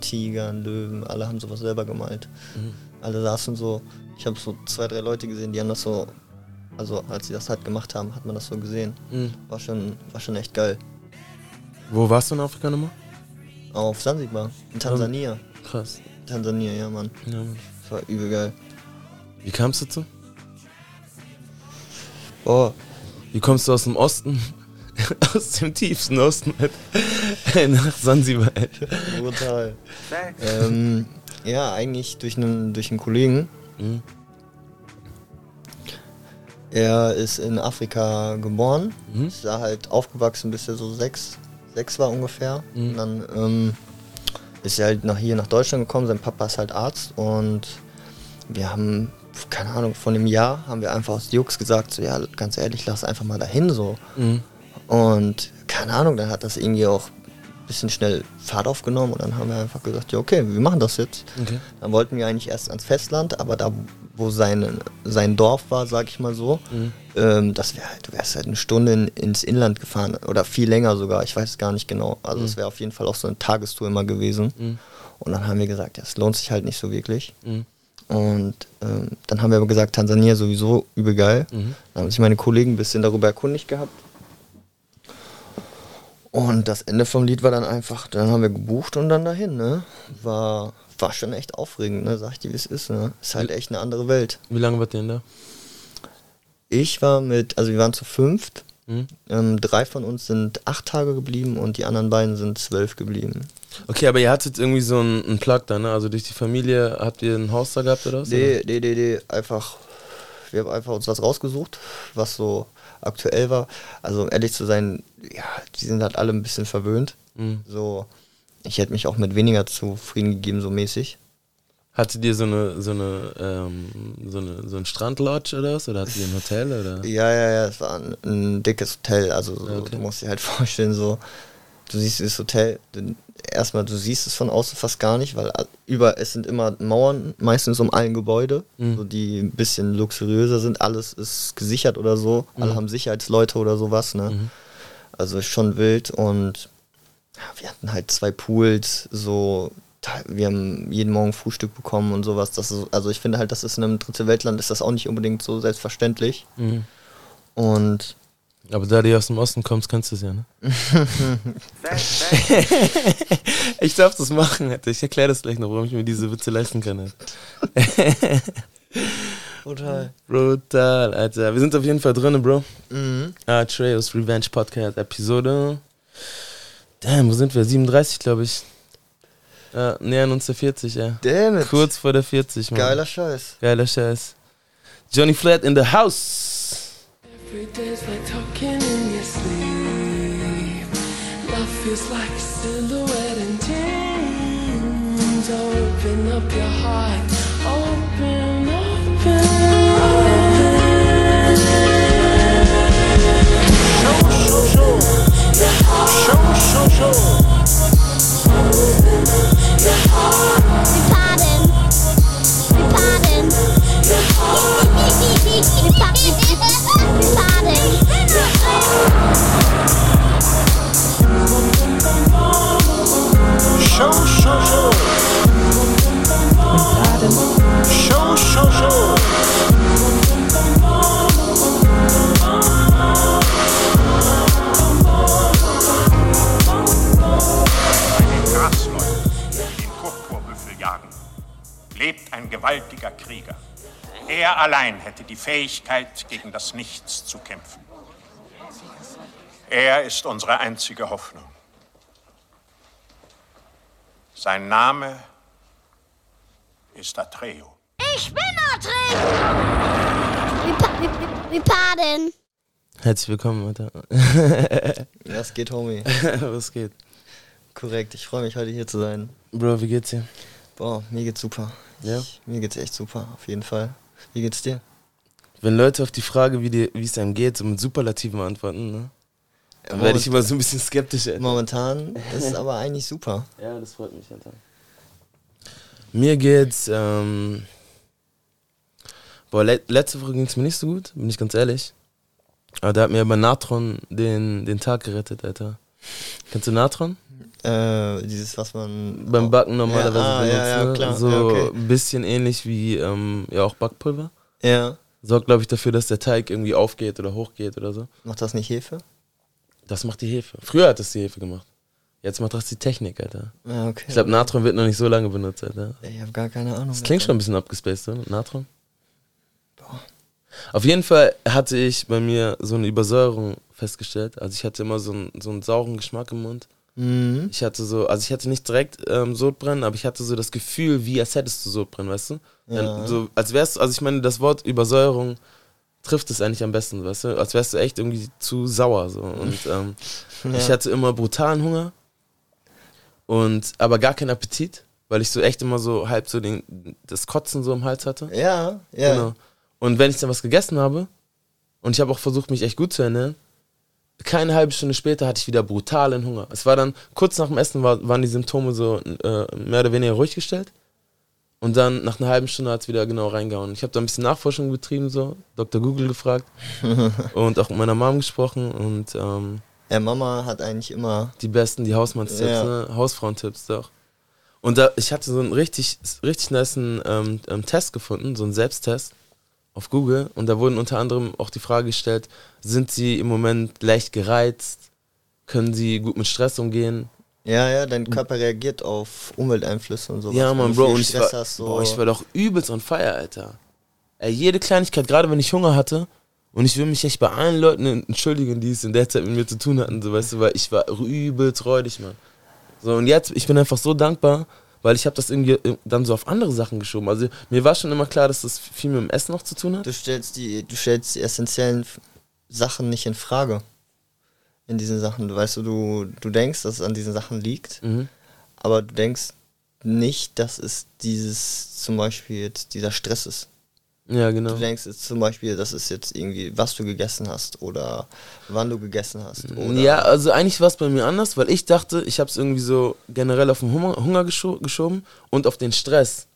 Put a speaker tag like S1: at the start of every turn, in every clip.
S1: Tigern, Löwen, alle haben sowas selber gemalt.
S2: Mhm.
S1: Alle saßen so, ich habe so zwei, drei Leute gesehen, die haben das so, also als sie das halt gemacht haben, hat man das so gesehen.
S2: Mhm.
S1: War schon, war schon echt geil.
S2: Wo warst du in Afrika nochmal?
S1: Auf Sansibar, in Tansania.
S2: Krass.
S1: Tansania, ja Mann.
S2: Ja, Mann.
S1: Das war übel geil.
S2: Wie kamst du dazu?
S1: Boah,
S2: Wie kommst du aus dem Osten? aus dem tiefsten Osten nach Sansibar.
S1: brutal. ähm, ja, eigentlich durch einen, durch einen Kollegen.
S2: Mhm.
S1: Er ist in Afrika geboren,
S2: Mhm.
S1: ist da halt aufgewachsen, bis er so sechs, sechs war ungefähr.
S2: Mhm.
S1: Und dann ähm, ist er halt nach hier nach Deutschland gekommen. Sein Papa ist halt Arzt und wir haben, keine Ahnung, von einem Jahr haben wir einfach aus Jux gesagt, so ja, ganz ehrlich, lass einfach mal dahin so.
S2: Mhm.
S1: Und keine Ahnung, dann hat das irgendwie auch ein bisschen schnell Fahrt aufgenommen und dann haben wir einfach gesagt, ja okay, wir machen das jetzt.
S2: Okay.
S1: Dann wollten wir eigentlich erst ans Festland, aber da, wo sein, sein Dorf war, sag ich mal so,
S2: Mhm.
S1: ähm, das wäre halt, du wärst halt eine Stunde in, ins Inland gefahren oder viel länger sogar, ich weiß es gar nicht genau. Also es wäre auf jeden Fall auch so eine Tagestour immer gewesen.
S2: Mhm.
S1: Und dann haben wir gesagt, ja, es lohnt sich halt nicht so wirklich.
S2: Mhm.
S1: Und ähm, dann haben wir aber gesagt, Tansania sowieso übel geil.
S2: Mhm.
S1: Dann haben sich meine Kollegen ein bisschen darüber erkundigt gehabt. Und das Ende vom Lied war dann einfach, dann haben wir gebucht und dann dahin, ne? War, war schon echt aufregend, ne? Sag ich dir, wie es ist, ne? Ist halt echt eine andere Welt.
S2: Wie lange wart ihr denn da?
S1: Ich war mit, also wir waren zu fünft.
S2: Mhm.
S1: Ähm, drei von uns sind acht Tage geblieben und die anderen beiden sind zwölf geblieben.
S2: Okay, aber ihr hattet irgendwie so einen, einen Plug da, ne? Also durch die Familie habt ihr ein Haus da gehabt oder was?
S1: Nee, nee, nee, nee, einfach, wir haben einfach uns was rausgesucht, was so aktuell war. Also um ehrlich zu sein, ja, die sind halt alle ein bisschen verwöhnt.
S2: Mhm.
S1: So, ich hätte mich auch mit weniger zufrieden gegeben, so mäßig.
S2: Hattet ihr so eine, so eine, ähm, so eine, so ein Strandlodge oder was? Oder hattet ihr ein Hotel oder?
S1: Ja, ja, ja, es war ein, ein dickes Hotel. Also so,
S2: Okay.
S1: du musst dir halt vorstellen, so, du siehst dieses Hotel, erstmal, du siehst es von außen fast gar nicht, weil über es sind immer Mauern, meistens um allen Gebäude,
S2: Mhm.
S1: so, die ein bisschen luxuriöser sind. Alles ist gesichert oder so. Alle
S2: Mhm.
S1: haben Sicherheitsleute oder sowas, ne?
S2: Mhm.
S1: Also ist schon wild und ja, wir hatten halt zwei Pools, so wir haben jeden Morgen Frühstück bekommen und sowas. Das ist, also ich finde halt, das ist in einem dritte Weltland ist das auch nicht unbedingt so selbstverständlich.
S2: Mhm.
S1: Und
S2: Aber da du aus dem Osten kommst, kannst du es ja, ne? ich darf das machen, Alter. Ich erkläre das gleich noch, warum ich mir diese Witze leisten kann.
S1: Total.
S2: Brutal, Alter. Wir sind auf jeden Fall drin, Bro.
S1: Mhm.
S2: Ah, Treos Revenge Podcast Episode. Damn, wo sind wir? 37, glaube ich. Ja, nähern uns der 40, ja.
S1: Damn it.
S2: Kurz vor der 40, Mann.
S1: Geiler Scheiß.
S2: Geiler Scheiß. Johnny Flat in the house.
S3: Every day's like talking in your sleep. Love feels like a silhouette and dreams. Open up your heart. Open, open.
S4: Show, show, show. Your heart.
S5: Show, show, show. Open up your heart. We're potting. We're potting. Your heart. Show, show, show.
S6: den Grasleuten, die den Purpurbüffel jagen, lebt ein gewaltiger Krieger. Er allein hätte die Fähigkeit, gegen das Nichts zu kämpfen. Er ist unsere einzige Hoffnung. Sein Name ist Atreo.
S4: Ich bin da drin. We, pa we, we, we pardon.
S2: Herzlich willkommen, Alter.
S1: Was geht, Homie?
S2: Was geht?
S1: Korrekt, ich freue mich heute hier zu sein.
S2: Bro, wie geht's dir?
S1: Boah, mir geht's super.
S2: Ja?
S1: Ich, mir geht's echt super, auf jeden Fall. Wie geht's dir?
S2: Wenn Leute auf die Frage, wie, es einem geht, so mit Superlativen antworten, ne? Dann werde ich immer so ein bisschen skeptisch, Alter.
S1: Momentan ist es aber eigentlich super.
S2: Ja, das freut mich, Alter. Mir geht's, ähm. Boah, le letzte Woche ging's mir nicht so gut, bin ich ganz ehrlich. Aber da hat mir aber Natron den, den Tag gerettet, Alter. Kennst du Natron?
S1: Äh, dieses, was man.
S2: Beim Backen normalerweise
S1: Ja, ah,
S2: benutzt.
S1: ja, ja,
S2: ne?
S1: klar.
S2: So
S1: Ja, okay.
S2: ein bisschen ähnlich wie ähm, ja auch Backpulver.
S1: Ja.
S2: Sorgt, glaube ich, dafür, dass der Teig irgendwie aufgeht oder hochgeht oder so.
S1: Macht das nicht Hefe?
S2: Das macht die Hefe. Früher hat das die Hefe gemacht. Jetzt macht das die Technik, Alter.
S1: Ja, okay.
S2: Ich glaube, Natron wird noch nicht so lange benutzt, Alter.
S1: ich habe gar keine Ahnung.
S2: Das klingt schon ein bisschen abgespaced, oder? Natron? Auf jeden Fall hatte ich bei mir so eine Übersäuerung festgestellt. Also ich hatte immer so einen, so einen sauren Geschmack im Mund.
S1: Mhm.
S2: Ich hatte so, also ich hatte nicht direkt ähm, Sodbrennen, aber ich hatte so das Gefühl, wie als hättest du Sodbrennen, weißt du?
S1: Ja.
S2: So, als wärst du, also ich meine, das Wort Übersäuerung trifft es eigentlich am besten, weißt du? Als wärst du echt irgendwie zu sauer so. Und ähm, ich hatte immer brutalen Hunger und aber gar keinen Appetit, weil ich so echt immer so halb so den, das Kotzen so im Hals hatte.
S1: Ja, ja.
S2: Genau. Und wenn ich dann was gegessen habe, und ich habe auch versucht, mich echt gut zu ernähren, keine halbe Stunde später hatte ich wieder brutalen Hunger. Es war dann, kurz nach dem Essen war, waren die Symptome so äh, mehr oder weniger ruhig gestellt. Und dann nach einer halben Stunde hat es wieder genau reingehauen. Ich habe da ein bisschen Nachforschung betrieben, so, Dr. Google gefragt und auch mit meiner Mom gesprochen und ähm,
S1: Ja, Mama hat eigentlich immer.
S2: die besten, die Hausmannstipps,
S1: Ja.
S2: ne? Hausfrauentipps doch. Und da, ich hatte so einen richtig, richtig niceen ähm, ähm, Test gefunden, so einen Selbsttest auf Google. Und da wurden unter anderem auch die Frage gestellt, sind sie im Moment leicht gereizt? Können sie gut mit Stress umgehen?
S1: Ja, ja, dein Körper reagiert auf Umwelteinflüsse und sowas.
S2: ja,
S1: du
S2: Bro, und ich war,
S1: hast, so.
S2: boah, ich war doch übelst on fire, Alter. Ey, jede Kleinigkeit, gerade wenn ich Hunger hatte, und ich will mich echt bei allen Leuten entschuldigen, die es in der Zeit mit mir zu tun hatten, so weißt du, weil ich war übelst räudig, Mann. So, und jetzt, ich bin einfach so dankbar, weil ich habe das irgendwie äh, dann so auf andere Sachen geschoben. Also mir war schon immer klar, dass das viel mit dem Essen noch zu tun hat.
S1: Du stellst die, du stellst die essentiellen Sachen nicht in Frage. In diesen Sachen. Du weißt, du, du, du denkst, dass es an diesen Sachen liegt,
S2: Mhm.
S1: aber du denkst nicht, dass es dieses, zum Beispiel jetzt dieser Stress ist.
S2: Ja, genau.
S1: Du denkst jetzt zum Beispiel, das ist jetzt irgendwie, was du gegessen hast oder wann du gegessen hast. Oder
S2: Ja, also eigentlich war es bei mir anders, weil ich dachte, ich habe es irgendwie so generell auf den Hunger, Hunger gescho geschoben und auf den Stress.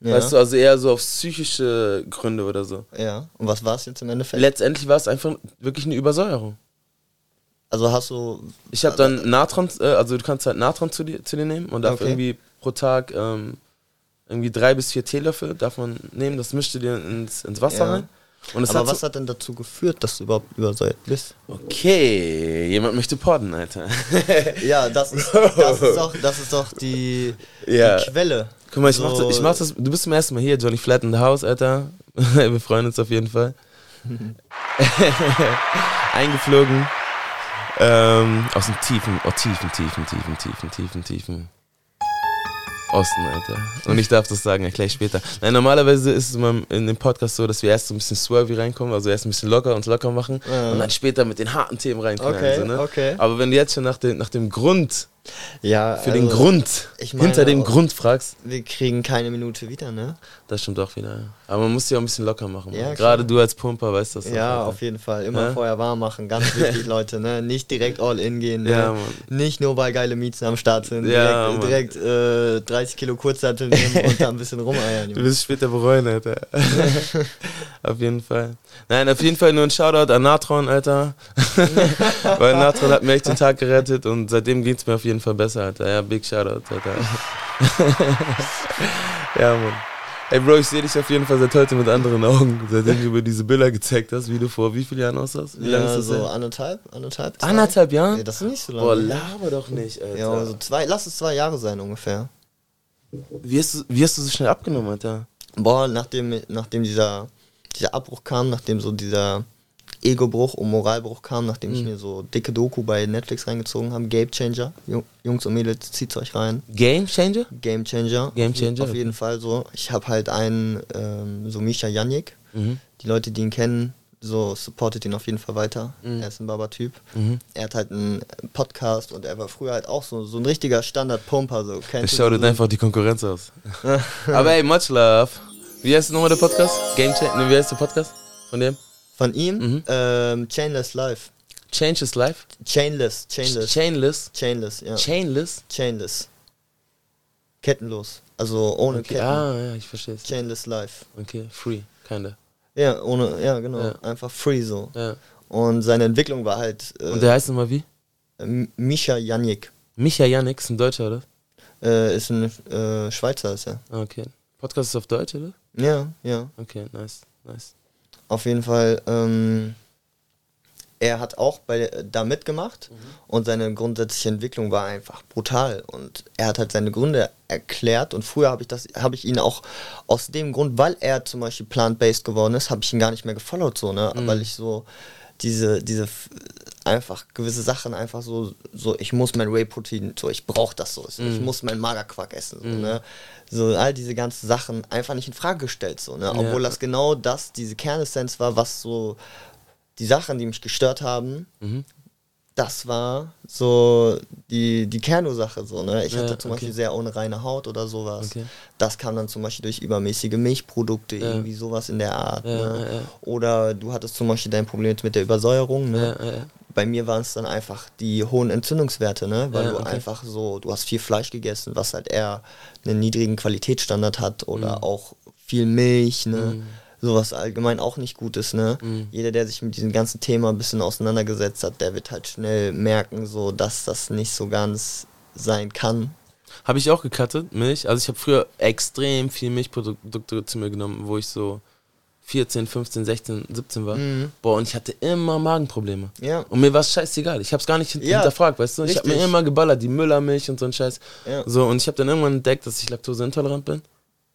S1: ja,
S2: Weißt du, also eher so auf psychische Gründe oder so.
S1: ja. Und was war es jetzt im Endeffekt?
S2: Letztendlich war es einfach wirklich eine Übersäuerung.
S1: also hast du.
S2: Ich habe dann Natron, äh, also du kannst halt Natron zu dir, zu dir nehmen und darf
S1: Okay.
S2: irgendwie pro Tag ähm, irgendwie drei bis vier Teelöffel davon nehmen. Das mischst du dir ins, ins Wasser
S1: Ja.
S2: rein. Und
S1: Aber
S2: hat
S1: was
S2: so,
S1: hat denn dazu geführt, dass du überhaupt übersäuert bist?
S2: Okay, jemand möchte podden, Alter.
S1: Ja, das ist, das ist doch, das ist doch die,
S2: Ja.
S1: die Quelle.
S2: Guck mal, ich,
S1: So-
S2: mach das, ich mach das. Du bist zum ersten Mal hier, Johnny Flat in the House, Alter. Wir freuen uns auf jeden Fall. Eingeflogen. Ähm, aus dem tiefen, oh, tiefen, tiefen, tiefen, tiefen, tiefen, tiefen Osten, Alter. Und ich darf das sagen, erkläre ich später. Nein, normalerweise ist es in dem Podcast so, dass wir erst so ein bisschen swervy reinkommen, also erst ein bisschen locker uns locker machen
S1: Ja.
S2: und dann später mit den harten Themen reinknallen.
S1: Okay,
S2: so, ne?
S1: okay.
S2: Aber wenn du jetzt schon nach, dem nach dem Grund,
S1: Ja,
S2: für den
S1: also,
S2: Grund,
S1: ich meine
S2: hinter dem Grund fragst,
S1: Wir kriegen keine Minute wieder, ne?
S2: das stimmt auch wieder. Aber man muss sich auch ein bisschen locker machen.
S1: Ja.
S2: Gerade du als Pumper weißt das.
S1: Ja,
S2: Alter.
S1: auf jeden Fall. Immer
S2: Ja?
S1: vorher warm machen. Ganz wichtig, Leute, ne? Nicht direkt all in gehen. Ne?
S2: Ja.
S1: Nicht nur weil geile Mieten am Start sind. Direkt direkt äh, 30 Kilo Kurzhantel nehmen und da ein bisschen rumeiern.
S2: Du wirst später bereuen, Alter. auf jeden Fall. Nein, auf jeden Fall nur ein Shoutout an Natron, Alter. Weil Natron hat mir echt den Tag gerettet und seitdem geht es mir auf jeden Fall besser, Alter. Ja, big Shoutout, Alter. ja, Mann. Ey, Bro, ich sehe dich auf jeden Fall seit heute mit anderen Augen, seitdem du über diese Bilder gezeigt hast, wie du vor wie vielen Jahren aussahst? Wie lange
S1: Ja,
S2: ist das
S1: so
S2: her?
S1: anderthalb, anderthalb. zwei?
S2: Anderthalb Jahren?
S1: Nee, das ist nicht so lange.
S2: Boah, laber doch nicht, Alter.
S1: ja, also zwei, lass es zwei Jahre sein ungefähr.
S2: Wie hast, du, wie hast du so schnell abgenommen, Alter?
S1: Boah, nachdem, nachdem dieser, dieser Abbruch kam, nachdem so dieser Ego-Bruch und Moralbruch kam, nachdem
S2: Mhm.
S1: ich mir so dicke Doku bei Netflix reingezogen habe, Game Changer, Ju- Jungs und Mädels, zieht's euch rein.
S2: Game Changer?
S1: Game Changer.
S2: Game Changer,
S1: Auf jeden Fall so. Ich habe halt einen, ähm, so Misha Janik.
S2: Mhm.
S1: Die Leute, die ihn kennen, so supportet ihn auf jeden Fall weiter.
S2: Mhm.
S1: Er ist ein Baba-Typ. Er hat halt einen Podcast und er war früher halt auch so, so ein richtiger Standard-Pumper. So. Du
S2: schaut
S1: so,
S2: einfach die Konkurrenz aus. Aber ey, much love. Wie heißt nochmal der Podcast? Game Changer? Ne, wie heißt der Podcast von dem?
S1: Von ihm,
S2: Mhm.
S1: ähm, Chainless Life.
S2: Change his life?
S1: Chainless, Chainless.
S2: Chainless?
S1: Chainless, ja.
S2: Chainless?
S1: Chainless. Kettenlos. Also ohne
S2: Okay.
S1: Ketten.
S2: Ah, ja, ich verstehe es.
S1: Chainless Life.
S2: Okay, free, kinda.
S1: Ja, ohne, ja, genau.
S2: Ja.
S1: Einfach free so.
S2: Ja.
S1: Und seine Entwicklung war halt
S2: Und
S1: äh,
S2: der heißt nochmal wie?
S1: M- Misha Janik.
S2: Micha Yannick ist ein Deutscher, oder?
S1: Äh, ist ein äh, Schweizer, ist er.
S2: Ah, okay. Podcast ist auf Deutsch, oder?
S1: Ja, ja.
S2: Okay, nice, nice.
S1: Auf jeden Fall, ähm, er hat auch bei, da mitgemacht und seine grundsätzliche Entwicklung war einfach brutal. Und er hat halt seine Gründe erklärt und früher habe ich das, habe ich ihn auch aus dem Grund, weil er zum Beispiel plant-based geworden ist, habe ich ihn gar nicht mehr gefollowt, so, ne? Weil ich so diese, diese einfach gewisse Sachen einfach so, so ich muss mein Whey-Protein, so ich brauche das so, ich muss meinen Magerquark essen, so, ne? So all diese ganzen Sachen einfach nicht in Frage gestellt, so, ne? Obwohl das genau das, diese Kernessenz war, was so die Sachen, die mich gestört haben,
S2: Mhm.
S1: Das war so die, die Kernursache. So, ne? Ich
S2: Ja,
S1: hatte zum
S2: okay.
S1: Beispiel sehr unreine Haut oder sowas.
S2: Okay.
S1: Das kam dann zum Beispiel durch übermäßige Milchprodukte, irgendwie sowas in der Art.
S2: Ja,
S1: ne?
S2: ja, ja.
S1: Oder du hattest zum Beispiel dein Problem mit der Übersäuerung. Ne?
S2: Ja, ja, ja.
S1: Bei mir waren es dann einfach die hohen Entzündungswerte, ne? weil
S2: Ja,
S1: du
S2: okay.
S1: einfach so, du hast viel Fleisch gegessen, was halt eher einen niedrigen Qualitätsstandard hat oder
S2: Mhm.
S1: auch viel Milch, ne? Sowas allgemein auch nicht gut ist. Ne?
S2: Mhm.
S1: Jeder, der sich mit diesem ganzen Thema ein bisschen auseinandergesetzt hat, der wird halt schnell merken, so dass das nicht so ganz sein kann.
S2: Habe ich auch gecuttet, Milch. Also ich habe früher extrem viel Milchprodukte zu mir genommen, wo ich so 14, 15, 16, 17 war. Boah, und ich hatte immer Magenprobleme.
S1: Mhm. Ja.
S2: Und mir war es scheißegal. Ich habe es gar nicht hint-
S1: Ja,
S2: hinterfragt, weißt du? Ich habe mir immer geballert, die Müllermilch und so ein Scheiß.
S1: Ja.
S2: So, und ich habe dann irgendwann entdeckt, dass ich laktoseintolerant bin.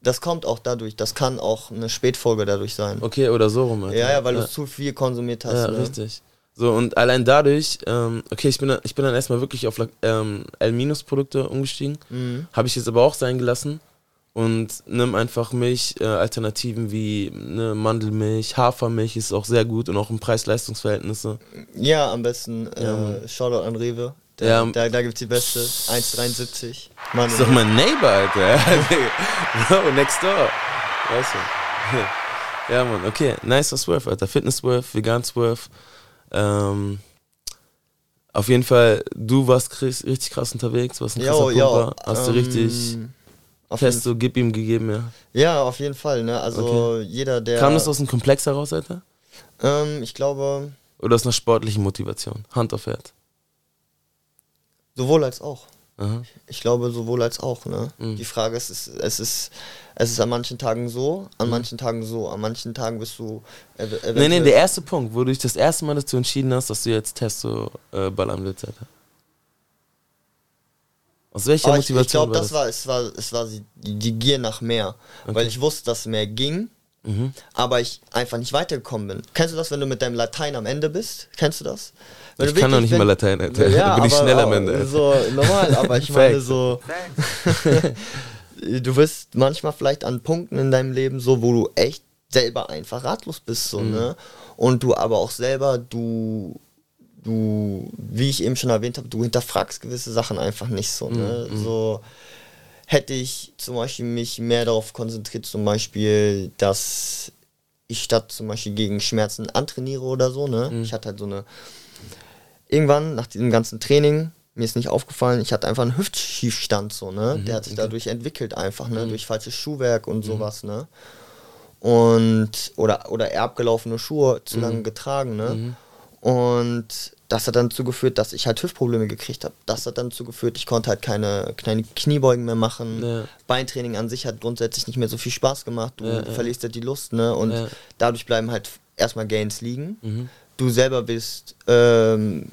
S1: Das kommt auch dadurch, das kann auch eine Spätfolge dadurch sein.
S2: Okay, oder so rum. Alter.
S1: Ja, ja, weil
S2: ja.
S1: du zu viel konsumiert hast.
S2: Ja,
S1: ne?
S2: richtig. So, und allein dadurch, ähm, okay, ich bin, dann, ich bin dann erstmal wirklich auf ähm, L-Produkte umgestiegen.
S1: Mhm.
S2: Habe ich jetzt aber auch sein gelassen. Und nimm einfach Milch-Alternativen wie ne, Mandelmilch, Hafermilch ist auch sehr gut und auch im Preis-Leistungs-Verhältnisse.
S1: Ja, am besten äh,
S2: Ja.
S1: Shoutout an Rewe. Der,
S2: Ja.
S1: da, da gibt's die beste. 1,73. Mann,
S2: ist doch mein Neighbor, Alter. Bro, next door. Weißt du? Ja, Mann, okay. Nicer Swerve, Alter. Fitness Swerve, Vegan Swerve. Ähm, auf jeden Fall, du warst richtig krass unterwegs, warst ein krasser
S1: jo,
S2: Pumper. Hast du
S1: ähm,
S2: richtig
S1: auf
S2: fest so Gib ihm gegeben, ja.
S1: Ja, auf jeden Fall. Ne? Also jeder, der.
S2: Kam das aus einem Komplex heraus, Alter?
S1: ähm, ich glaube,
S2: Oder aus einer sportlichen Motivation? Hand auf Herd.
S1: Sowohl als auch.
S2: Aha.
S1: Ich glaube, sowohl als auch. Ne?
S2: Mhm.
S1: Die Frage ist, es ist, es ist, es ist an manchen Tagen so,
S2: Mhm.
S1: an manchen Tagen so. An manchen Tagen bist du. ev
S2: Nee, nee, der erste Punkt, wo du dich das erste Mal dazu entschieden hast, dass du jetzt Testo äh, ballern willst, Alter. Aus welcher
S1: Aber ich,
S2: Motivation
S1: ich glaube,
S2: war
S1: das war, es war, es war die, die Gier nach mehr. Weil ich wusste, dass mehr ging,
S2: Mhm.
S1: aber ich einfach nicht weitergekommen bin. Kennst du das, wenn du mit deinem Latein am Ende bist? Kennst du das? Wenn
S2: Ich kann doch nicht mal
S1: wenn-
S2: Latein, Alter.
S1: Ja,
S2: bin ich
S1: aber
S2: schnell am Ende.
S1: So normal, aber ich meine so. du bist manchmal vielleicht an Punkten in deinem Leben so, wo du echt selber einfach ratlos bist,
S2: Mhm.
S1: so, ne? Und du aber auch selber, du, du, wie ich eben schon erwähnt habe, du hinterfragst gewisse Sachen einfach nicht so, ne?
S2: Mhm.
S1: So hätte ich zum Beispiel mich mehr darauf konzentriert, zum Beispiel, dass ich statt zum Beispiel gegen Schmerzen antrainiere oder so, ne?
S2: Mhm.
S1: Ich hatte halt so eine. Irgendwann, nach diesem ganzen Training, mir ist nicht aufgefallen, ich hatte einfach einen Hüftschiefstand, so, ne? Der hat sich dadurch entwickelt einfach, ne? Durch falsches Schuhwerk und sowas, ne? Und, oder, oder eher abgelaufene Schuhe zu lange getragen, ne? Und das hat dann dazu geführt, dass ich halt Hüftprobleme gekriegt habe. Das hat dann dazu geführt, ich konnte halt keine, keine Kniebeugen mehr machen.
S2: Ja.
S1: Beintraining an sich hat grundsätzlich nicht mehr so viel Spaß gemacht. Du
S2: Ja, ja.
S1: verlierst ja die Lust, ne? Und
S2: Ja.
S1: dadurch bleiben halt erstmal Gains liegen.
S2: Mhm.
S1: Du selber bist ähm,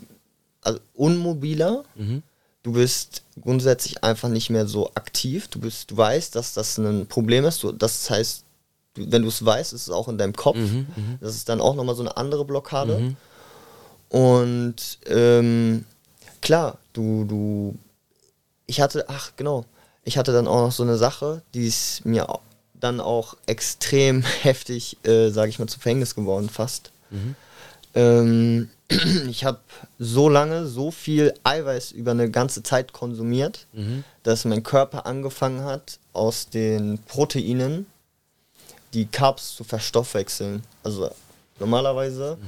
S1: also unmobiler.
S2: Mhm.
S1: Du bist grundsätzlich einfach nicht mehr so aktiv. Du bist, du weißt, dass das ein Problem ist. Du, das heißt, du, wenn du es weißt, ist es auch in deinem Kopf.
S2: Mhm,
S1: Das ist dann auch nochmal so eine andere Blockade. Und ähm, klar, du, du, ich hatte, ach genau, ich hatte dann auch noch so eine Sache, die ist mir dann auch extrem heftig, äh, sage ich mal, zu Verhängnis geworden fast. Ähm, ich habe so lange so viel Eiweiß über eine ganze Zeit konsumiert, dass mein Körper angefangen hat, aus den Proteinen die Carbs zu verstoffwechseln. Also normalerweise,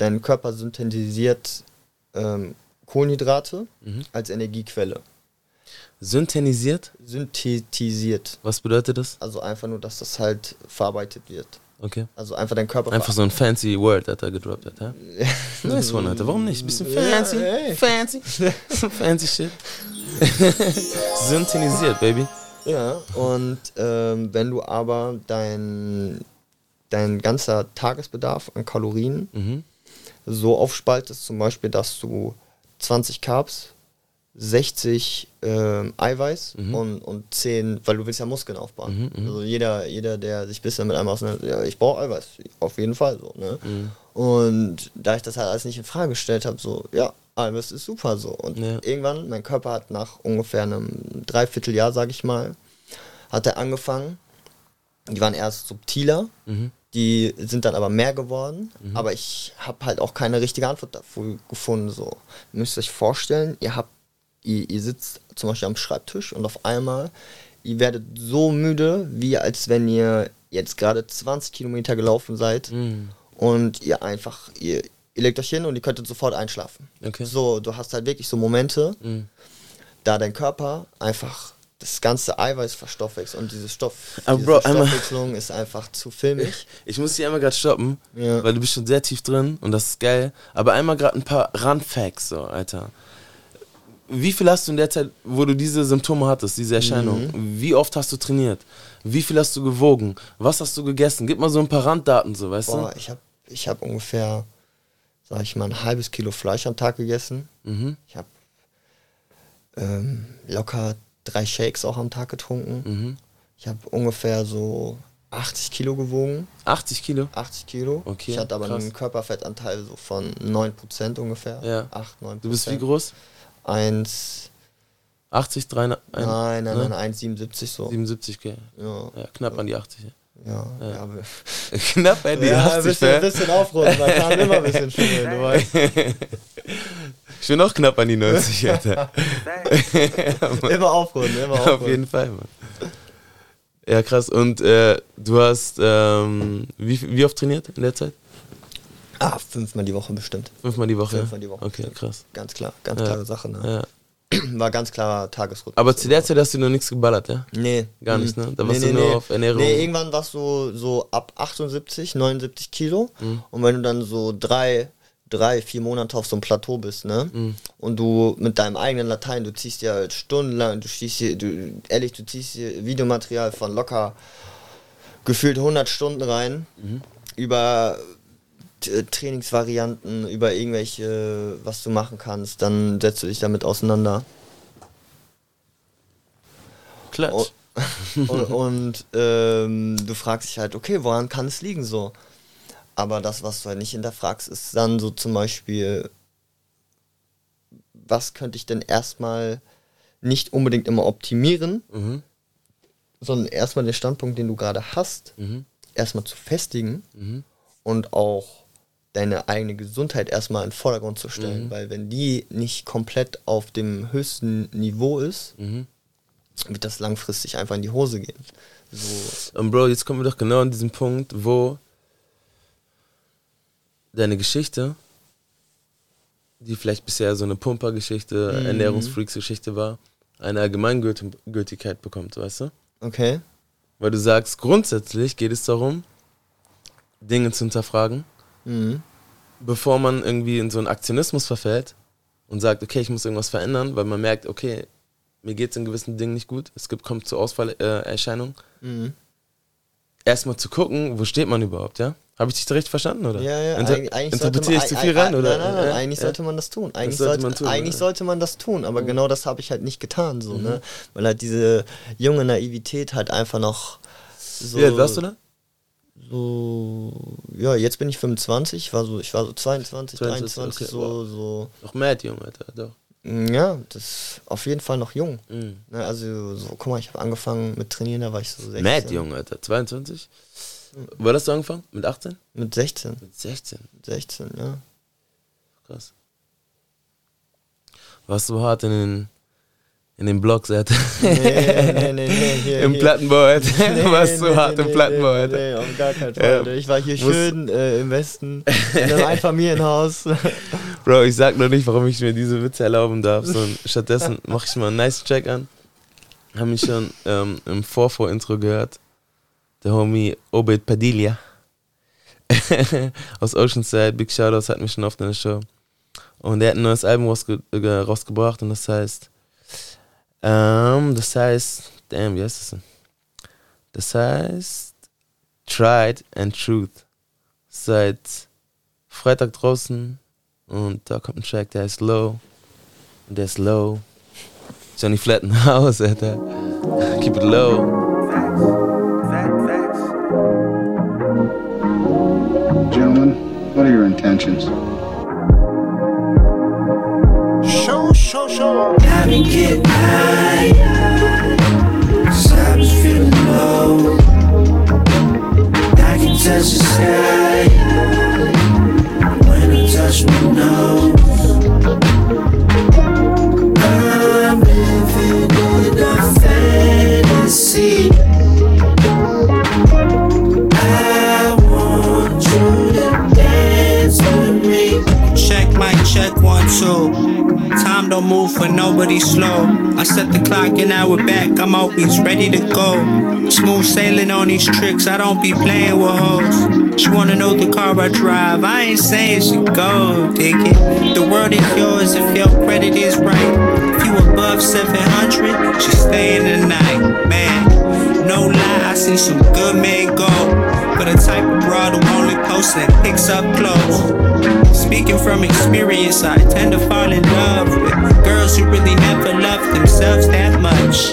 S1: dein Körper synthetisiert ähm, Kohlenhydrate als Energiequelle.
S2: Synthetisiert?
S1: Synthetisiert.
S2: Was bedeutet das?
S1: Also einfach nur, dass das halt verarbeitet wird.
S2: Okay.
S1: Also einfach dein Körper
S2: Einfach so ein fancy Word, hat er gedroppt hat, hä? Nice one, Alter. Warum nicht? Bisschen fancy.
S1: ey.
S2: fancy. fancy shit. Synthetisiert, Baby.
S1: Ja, und ähm, wenn du aber dein, dein ganzer Tagesbedarf an Kalorien
S2: Mhm.
S1: So aufspaltest, zum Beispiel, dass du 20 Carbs, 60 ähm, Eiweiß
S2: Mhm.
S1: und, und 10, weil du willst ja Muskeln aufbauen. Also jeder, jeder, der sich bisschen mit einem auseinandersetzt, ja, ich brauche Eiweiß, auf jeden Fall so. Ne?
S2: Mhm.
S1: Und da ich das halt alles nicht in Frage gestellt habe, so, ja, Eiweiß ist super so. Und
S2: Ja.
S1: irgendwann, mein Körper hat nach ungefähr einem Dreivierteljahr, sag ich mal, hat er angefangen. Die waren erst subtiler,
S2: Mhm.
S1: Die sind dann aber mehr geworden. Aber ich habe halt auch keine richtige Antwort dafür gefunden. So, ihr müsst euch vorstellen, ihr habt, ihr, ihr sitzt zum Beispiel am Schreibtisch und auf einmal, ihr werdet so müde, wie als wenn ihr jetzt gerade 20 Kilometer gelaufen seid
S2: Mhm.
S1: und ihr einfach, ihr, ihr legt euch hin und ihr könntet sofort einschlafen.
S2: Okay.
S1: So, du hast halt wirklich so Momente,
S2: Mhm.
S1: da dein Körper einfach das ganze Eiweiß verstoffwechselt und diese Stoff,
S2: Aber
S1: diese
S2: Bro, einmal-
S1: ist einfach zu filmig.
S2: Ich muss hier einmal gerade stoppen,
S1: Ja.
S2: weil du bist schon sehr tief drin und das ist geil. Aber einmal gerade ein paar Randfacts, so, Alter. Wie viel hast du in der Zeit, wo du diese Symptome hattest, diese Erscheinung? Wie oft hast du trainiert? Wie viel hast du gewogen? Was hast du gegessen? Gib mal so ein paar Randdaten, so, weißt
S1: Boah, ich habe ich hab ungefähr, sag ich mal, ein halbes Kilo Fleisch am Tag gegessen.
S2: du? Mhm.
S1: Ich habe ähm, locker drei Shakes auch am Tag getrunken.
S2: Mhm.
S1: Ich habe ungefähr so 80 Kilo gewogen.
S2: 80 Kilo?
S1: 80 Kilo.
S2: Okay,
S1: ich hatte aber
S2: krass.
S1: einen Körperfettanteil so von 9% ungefähr.
S2: Ja.
S1: 8, 9%.
S2: Du bist wie groß?
S1: 1,
S2: 80, 3,
S1: nein, nein,
S2: ne?
S1: nein, 1,77 so.
S2: 77, okay.
S1: Ja,
S2: Ja, knapp an die 80. Ja.
S1: ja, ja.
S2: knapp an die
S1: ja, ein
S2: 80,
S1: bisschen, ein bisschen aufrunden, man kann immer ein bisschen schummeln, du weißt.
S2: Ich bin auch knapp an die 90, Alter.
S1: Immer aufrunden, immer aufrunden.
S2: Auf jeden Fall, Mann. Ja, krass. Und äh, du hast, ähm, wie, wie oft trainiert in der Zeit?
S1: Ah, fünfmal die Woche bestimmt.
S2: Fünfmal die Woche?
S1: Fünfmal die Woche.
S2: Okay, krass.
S1: Ganz klar, ganz
S2: Ja.
S1: klare Sache. Ne?
S2: Ja.
S1: War ganz klarer Tagesrhythmus.
S2: Aber zu der Zeit hast du noch nichts geballert, ja?
S1: Nee.
S2: Gar nicht,
S1: Mhm.
S2: ne? Da warst du nur auf Ernährung.
S1: Nee, irgendwann warst du so ab 78, 79 Kilo.
S2: Mhm.
S1: Und wenn du dann so drei, drei, vier Monate auf so einem Plateau bist, ne?
S2: Mhm.
S1: Und du mit deinem eigenen Latein, du ziehst dir halt stundenlang, du schießt hier, du, ehrlich, du ziehst hier Videomaterial von locker gefühlt 100 Stunden rein.
S2: Mhm.
S1: Über Trainingsvarianten, über irgendwelche, was du machen kannst, dann setzt du dich damit auseinander.
S2: Klatsch.
S1: Und und ähm, du fragst dich halt, okay, woran kann es liegen so? Aber das, was du halt nicht hinterfragst, ist dann so zum Beispiel, was könnte ich denn erstmal nicht unbedingt immer optimieren,
S2: Mhm.
S1: sondern erstmal den Standpunkt, den du gerade hast,
S2: Mhm.
S1: erstmal zu festigen
S2: Mhm.
S1: und auch deine eigene Gesundheit erstmal in den Vordergrund zu stellen.
S2: Mhm.
S1: Weil wenn die nicht komplett auf dem höchsten Niveau ist,
S2: Mhm.
S1: wird das langfristig einfach in die Hose gehen. So,
S2: Und Bro, jetzt kommen wir doch genau an diesen Punkt, wo deine Geschichte, die vielleicht bisher so eine Pumper-Geschichte,
S1: Mhm.
S2: Ernährungsfreaks-Geschichte war, eine Allgemeingültigkeit bekommt, weißt du?
S1: okay.
S2: Weil du sagst, grundsätzlich geht es darum, Dinge zu hinterfragen,
S1: Mhm.
S2: bevor man irgendwie in so einen Aktionismus verfällt und sagt, okay, ich muss irgendwas verändern, weil man merkt, okay, mir geht es in gewissen Dingen nicht gut, es gibt, kommt zu Ausfallerscheinungen. Äh.
S1: Mhm.
S2: Erstmal zu gucken, wo steht man überhaupt, ja? Habe ich dich da richtig verstanden, oder?
S1: Ja, ja,
S2: Inter
S1: eigentlich,
S2: interpretiere ich
S1: sollte
S2: zu
S1: man,
S2: viel
S1: ei-
S2: rein,
S1: ei-
S2: oder?
S1: Nein, nein, nein,
S2: Ja,
S1: eigentlich
S2: ja.
S1: sollte man das tun. Eigentlich,
S2: sollte
S1: sollte,
S2: man tun,
S1: eigentlich
S2: ja.
S1: sollte man das tun, aber genau das habe ich halt nicht getan, so,
S2: Mhm.
S1: ne? Weil halt diese junge Naivität halt einfach noch so.
S2: Wie alt warst du da?
S1: So, ja, jetzt bin ich 25, ich war so, ich war so 22,
S2: 22,
S1: 23,
S2: okay,
S1: so, so.
S2: Noch mad jung, Alter, doch.
S1: Ja, das ist auf jeden Fall noch jung.
S2: Mhm.
S1: Ne, also, so, guck mal, ich habe angefangen mit Trainieren, da war ich so 16.
S2: Mad jung, Alter, 22? Wann hast du angefangen? Mit 18?
S1: Mit 16.
S2: Mit 16,
S1: Mit 16, ja.
S2: krass. Warst du hart in den, in den Blogs, Alter?
S1: Nee, nee, nee, nee, hier,
S2: Im
S1: hier.
S2: Plattenbau, Alter.
S1: Nee,
S2: Warst
S1: nee,
S2: du
S1: nee,
S2: hart
S1: nee,
S2: im Plattenbau, Alter.
S1: Nee, auf gar keinen Fall.
S2: Ja.
S1: Ich war hier
S2: muss-
S1: schön äh, im Westen, in einem Einfamilienhaus.
S2: Bro, ich sag noch nicht, warum ich mir diese Witze erlauben darf. So, stattdessen mache ich mal einen nice Check an. Haben mich schon ähm, im Vorvor-Intro gehört. Der Homie Obed Padilla aus Oceanside, Big Shoutouts, hat mich schon oft in der Show. Und er hat ein neues Album rausge äh, rausgebracht und das heißt Um, ähm, das heißt, damn, wie heißt das? Das heißt Tried and Truth. Seit Freitag draußen und da kommt ein Track, der heißt Low. Und der ist low. Johnny Flatten House, Alter. Keep it low.
S7: Gentlemen, what are your intentions?
S5: Show, show, show.
S3: I've been getting high, was feeling low. I can touch the sky when I touch my nose.
S8: Clock and now we're back. I'm always ready to go. Smooth sailing on these tricks. I don't be playing with hoes. She wanna know the car I drive. I ain't saying she go, dig it. The world is yours if your credit is right. If you above 700, she staying the night, man. No lie, I seen some good men go. But the type of broad who only posts and picks up clothes. Speaking from experience, I tend to fall in love with girls who really never loved themselves that much.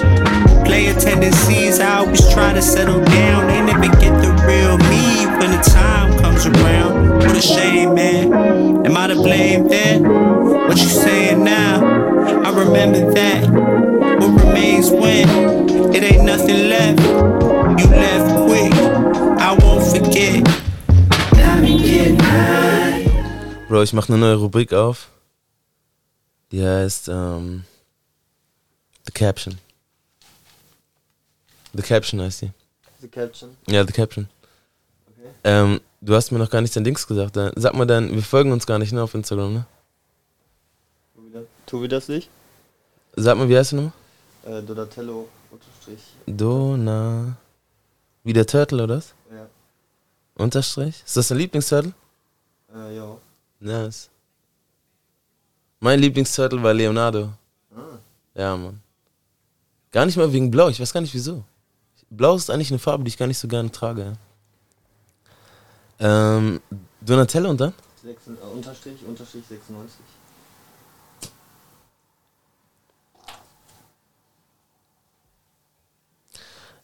S8: Player tendencies, I always try to settle down. They never get the real me when the time comes around. What a shame, man. Am I to blame then? What you saying now? I remember that. What remains when it ain't nothing left? You left quick. I won't forget.
S3: Been getting high.
S2: Bro, ich mache eine neue Rubrik auf. Die heißt ähm, The Caption. The Caption heißt die.
S1: The Caption.
S2: Ja, The Caption. Ähm, du hast mir noch gar nicht dein Dings gesagt. Dann- Sag mal dann, wir folgen uns gar nicht ne, auf Instagram, ne?
S1: Tu wir das nicht?
S2: Sag mal, wie heißt du nochmal?
S1: Äh, Donatello Unterstrich.
S2: Dona. Wie der Turtle, oder was?
S1: Ja.
S2: Unterstrich? Ist das dein Lieblingsturtle?
S1: Äh, ja.
S2: Nice. Mein Lieblingsturtle war Leonardo.
S1: Ah.
S2: Ja, Mann. Gar nicht mal wegen Blau, ich weiß gar nicht wieso. Blau ist eigentlich eine Farbe, die ich gar nicht so gerne trage. Ja. Ähm, Donatello und dann?
S1: Sechs, äh, Unterstrich, Unterstrich 96.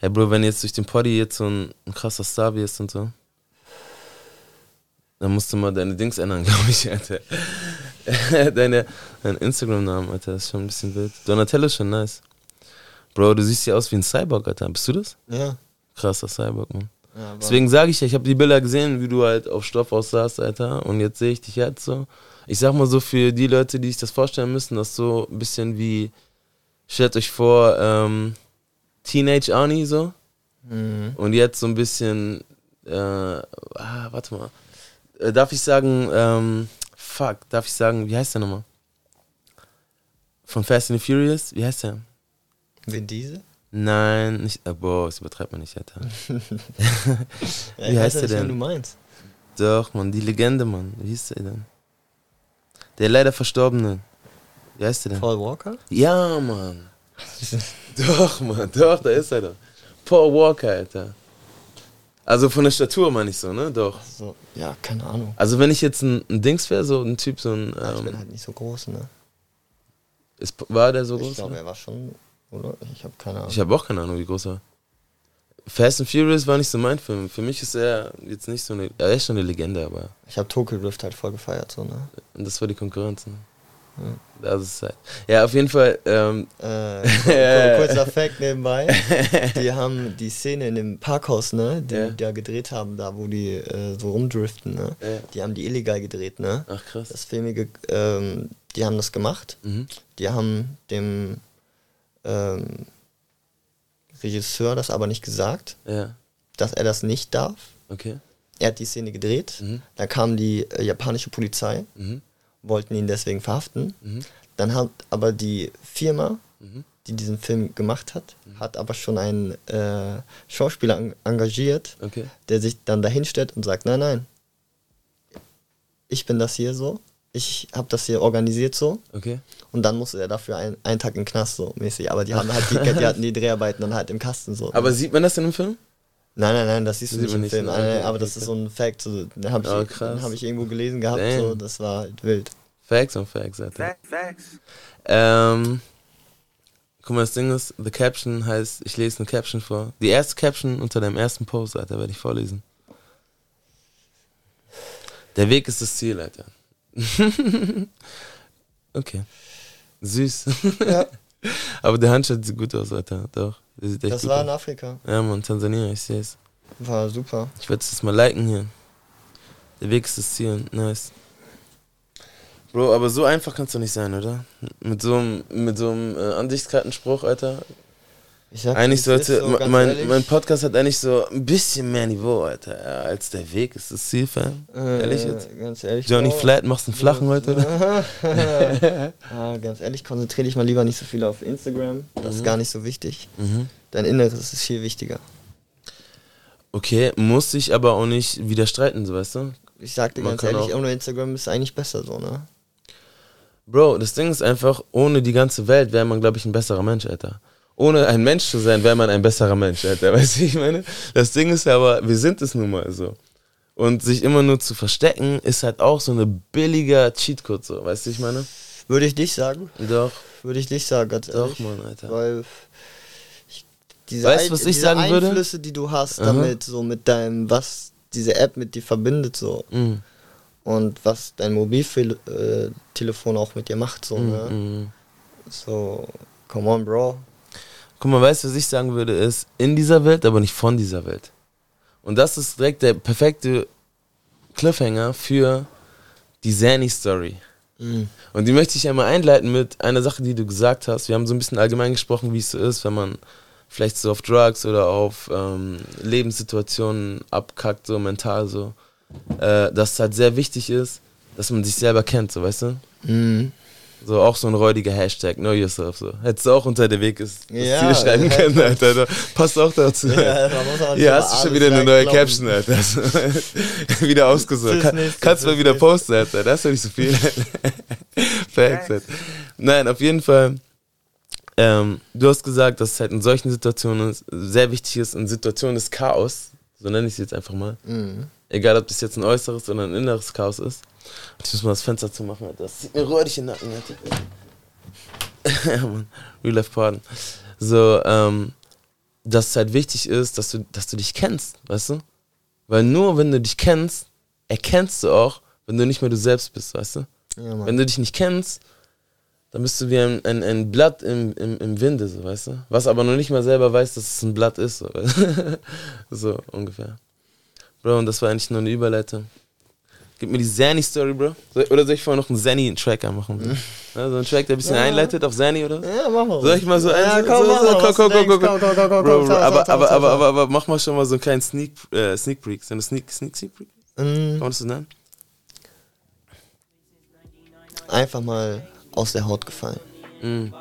S2: Ja, Bro, wenn jetzt durch den Poddy jetzt so ein, ein krasser Star wirst und so, dann musst du mal deine Dings ändern, glaube ich, Alter. deine, deinen Instagram-Namen, Alter, das ist schon ein bisschen wild. Donatello ist schon nice. Bro, du siehst ja aus wie ein Cyborg, Alter. Bist du das?
S1: Ja.
S2: Krasser Cyborg, Mann.
S1: ja
S2: Deswegen sage ich ja, ich habe die Bilder gesehen, wie du halt auf Stoff aussahst, Alter. Und jetzt sehe ich dich jetzt so. Ich sag mal so für die Leute, die sich das vorstellen müssen, das ist so ein bisschen wie, stellt euch vor, ähm, Teenage Arnie so.
S1: Mhm.
S2: Und jetzt so ein bisschen, äh, ah, warte mal. Äh, darf ich sagen, ähm, fuck, darf ich sagen, wie heißt der nochmal? Von Fast and Furious, wie heißt der?
S1: Vin Diesel?
S2: Nein, nicht, äh, boah, das übertreibt man nicht, Alter.
S1: Ja,
S2: Wie heißt der denn?
S1: du meinst.
S2: Doch, Mann, die Legende, Mann. Wie hieß der denn? Der leider Verstorbene. Wie heißt der denn?
S1: Paul Walker?
S2: Ja, Mann. doch, Mann, doch, da ist er doch. Paul Walker, Alter. Also von der Statur meine ich so, ne? Doch.
S1: So, ja, keine Ahnung.
S2: Also wenn ich jetzt ein, ein Dings wäre, so ein Typ, so ein,
S1: ich bin
S2: ähm,
S1: halt nicht so groß, ne?
S2: ist, war der so
S1: Ich
S2: groß?
S1: glaube,
S2: ne?
S1: er war schon, oder? Ich habe keine Ahnung.
S2: Ich habe auch keine Ahnung, wie groß er war. Fast and Furious war nicht so mein Film. Für mich ist er jetzt nicht so eine, er ist schon eine Legende, aber
S1: Ich habe Tokyo Drift halt voll gefeiert, so, ne?
S2: das war die Konkurrenz. Ne? Das ist halt. Ja, auf jeden Fall. Ähm,
S1: Äh, kur- kurzer Fact nebenbei. Die haben die Szene in dem Parkhaus, ne, die
S2: Ja.
S1: da gedreht haben, da wo die äh, so rumdriften, ne?
S2: Ja.
S1: Die haben die illegal gedreht, ne?
S2: ach krass.
S1: Das Filmige, ähm, die haben das gemacht.
S2: Mhm.
S1: Die haben dem ähm, Regisseur das aber nicht gesagt,
S2: Ja,
S1: dass er das nicht darf.
S2: okay.
S1: Er hat die Szene gedreht.
S2: Mhm.
S1: Da kam die äh, japanische Polizei,
S2: Mhm.
S1: Wollten ihn deswegen verhaften.
S2: Mhm.
S1: Dann hat aber die Firma,
S2: Mhm.
S1: die diesen Film gemacht hat, hat aber schon einen äh, Schauspieler en engagiert,
S2: Okay.
S1: der sich dann dahin stellt und sagt, nein, nein, ich bin das hier so, ich habe das hier organisiert so.
S2: Okay.
S1: Und dann musste er dafür ein, einen Tag den Knast so mäßig. Aber die haben halt die, die hatten die Dreharbeiten dann halt im Kasten so.
S2: Aber sieht man das in dem Film?
S1: Nein, nein, nein, das siehst du
S2: Sieht
S1: nicht im
S2: nicht,
S1: Film.
S2: ne?
S1: Nein, nein, aber das ist so ein Fact. So, den habe ich,
S2: Oh,
S1: hab ich irgendwo gelesen gehabt.
S2: Damn.
S1: So, das war halt wild.
S2: Facts on Facts, Alter. Ähm, guck mal, das Ding ist, the Caption heißt, ich lese eine Caption vor. Die erste Caption unter deinem ersten Post, Alter, werde ich vorlesen. Der Weg ist das Ziel, Alter. okay. Süß.
S1: Ja.
S2: Aber der Handschritt sieht gut aus, Alter. Doch.
S1: Das
S2: gut
S1: war
S2: aus.
S1: in Afrika.
S2: Ja, Mann, Tansania, ich sehe es.
S1: War super.
S2: Ich werde es jetzt mal liken hier. Der Weg ist das Ziel. Nice. Bro, aber so einfach kann es doch nicht sein, oder? Mit so einem, mit so einem äh, Ansichtskartenspruch, Alter.
S1: Sag,
S2: Eigentlich sollte,
S1: so,
S2: mein,
S1: ehrlich,
S2: mein Podcast hat eigentlich so ein bisschen mehr Niveau, Alter. Ja, als der Weg ist das Ziel, Fam.
S1: äh,
S2: ehrlich jetzt?
S1: Ganz ehrlich.
S2: Johnny
S1: Bro.
S2: Flat, machst einen flachen heute, oder?
S1: ah, ganz ehrlich, konzentriere dich mal lieber nicht so viel auf Instagram. Das ist gar nicht so wichtig.
S2: Mhm.
S1: Dein Inneres ist viel wichtiger.
S2: Okay, muss ich aber auch nicht wieder streiten, so weißt du?
S1: Ich sag dir
S2: Man
S1: ganz ehrlich,
S2: auch-
S1: ohne Instagram ist eigentlich besser so, ne?
S2: Bro, das Ding ist einfach, ohne die ganze Welt wäre man, glaube ich, ein besserer Mensch, Alter. Ohne ein Mensch zu sein, wäre man ein besserer Mensch, Alter. Weißt du, ich meine? Das Ding ist ja aber, wir sind es nun mal so. Und sich immer nur zu verstecken, ist halt auch so eine billiger Cheatcode, so. Weißt du, ich meine?
S1: Würde ich dich sagen?
S2: Doch,
S1: Würde ich dich sagen, ganz
S2: doch,
S1: ehrlich.
S2: Mann, Alter.
S1: Weil ich, diese,
S2: Weißt
S1: Ein-
S2: was ich
S1: diese
S2: sagen würde?
S1: Einflüsse, die du hast
S2: Aha.
S1: damit, so mit deinem, was diese App mit dir verbindet, so.
S2: Mm,
S1: Und was dein Mobiltelefon auch mit dir macht, so,
S2: mm,
S1: ne?
S2: mm.
S1: So, come on, Bro.
S2: Guck mal, weißt du, was ich sagen würde, ist in dieser Welt, aber nicht von dieser Welt. Und das ist direkt der perfekte Cliffhanger für die Zanny-Story.
S1: Mhm.
S2: Und die möchte ich einmal einleiten mit einer Sache, die du gesagt hast. Wir haben so ein bisschen allgemein gesprochen, wie es so ist, wenn man vielleicht so auf Drugs oder auf ähm, Lebenssituationen abkackt, so mental so. Äh, dass es halt sehr wichtig ist, dass man sich selber kennt, so weißt du?
S1: Mhm.
S2: So auch so ein räudiger Hashtag, know yourself so. Hättest du auch unter der Weg ist
S1: Ja,
S2: schreiben
S1: ja.
S2: können, Alter. Da- Passt auch dazu.
S1: Ja, auch immer
S2: hast du schon wieder eine neue
S1: glauben.
S2: Caption, Alter. Wieder ausgesucht. Kann, kannst du mal wieder posten, Alter. Das ist doch nicht so viel. Facts, Alter. Nein, auf jeden Fall. Ähm, du hast gesagt, dass es halt in solchen Situationen sehr wichtig ist, in Situationen des Chaos, so nenne ich es jetzt einfach mal,
S1: Mhm.
S2: egal ob das jetzt ein äußeres oder ein inneres Chaos ist. Ich muss mal das Fenster zumachen, Alter. Das zieht mir räudig in den Nacken, Alter. ja, Mann. Real Life Pardon. So, ähm, dass es halt wichtig ist, dass du, dass du dich kennst, weißt du? Weil nur wenn du dich kennst, erkennst du auch, wenn du nicht mehr du selbst bist, weißt du?
S1: Ja.
S2: Wenn du dich nicht kennst, dann bist du wie ein, ein, ein Blatt im, im, im Winde, so, weißt du? Was aber noch nicht mal selber weiß, dass es ein Blatt ist, so, so ungefähr. Bro, und das war eigentlich nur eine Überleitung. Gib mir die Zanny-Story, Bro. Oder soll ich vorher noch einen Zanny-Track anmachen? Bro? Ja, so einen Track, der ein bisschen
S1: Ja.
S2: einleitet auf Zanny, oder?
S1: Ja, mach mal.
S2: Soll ich mal so
S1: Ja,
S2: ein-
S1: komm,
S2: so, so, komm, komm, komm, komm,
S1: komm, komm, komm,
S2: Bro, Bro, aber, aber, aber, aber, aber mach mal schon mal so einen kleinen Sneak, äh, Sneak Peek. So eine Sneak, Sneak, Sneak Peek?
S1: Mhm.
S2: Kann man das so nennen?
S1: Einfach mal aus der Haut gefallen.
S2: Mhm.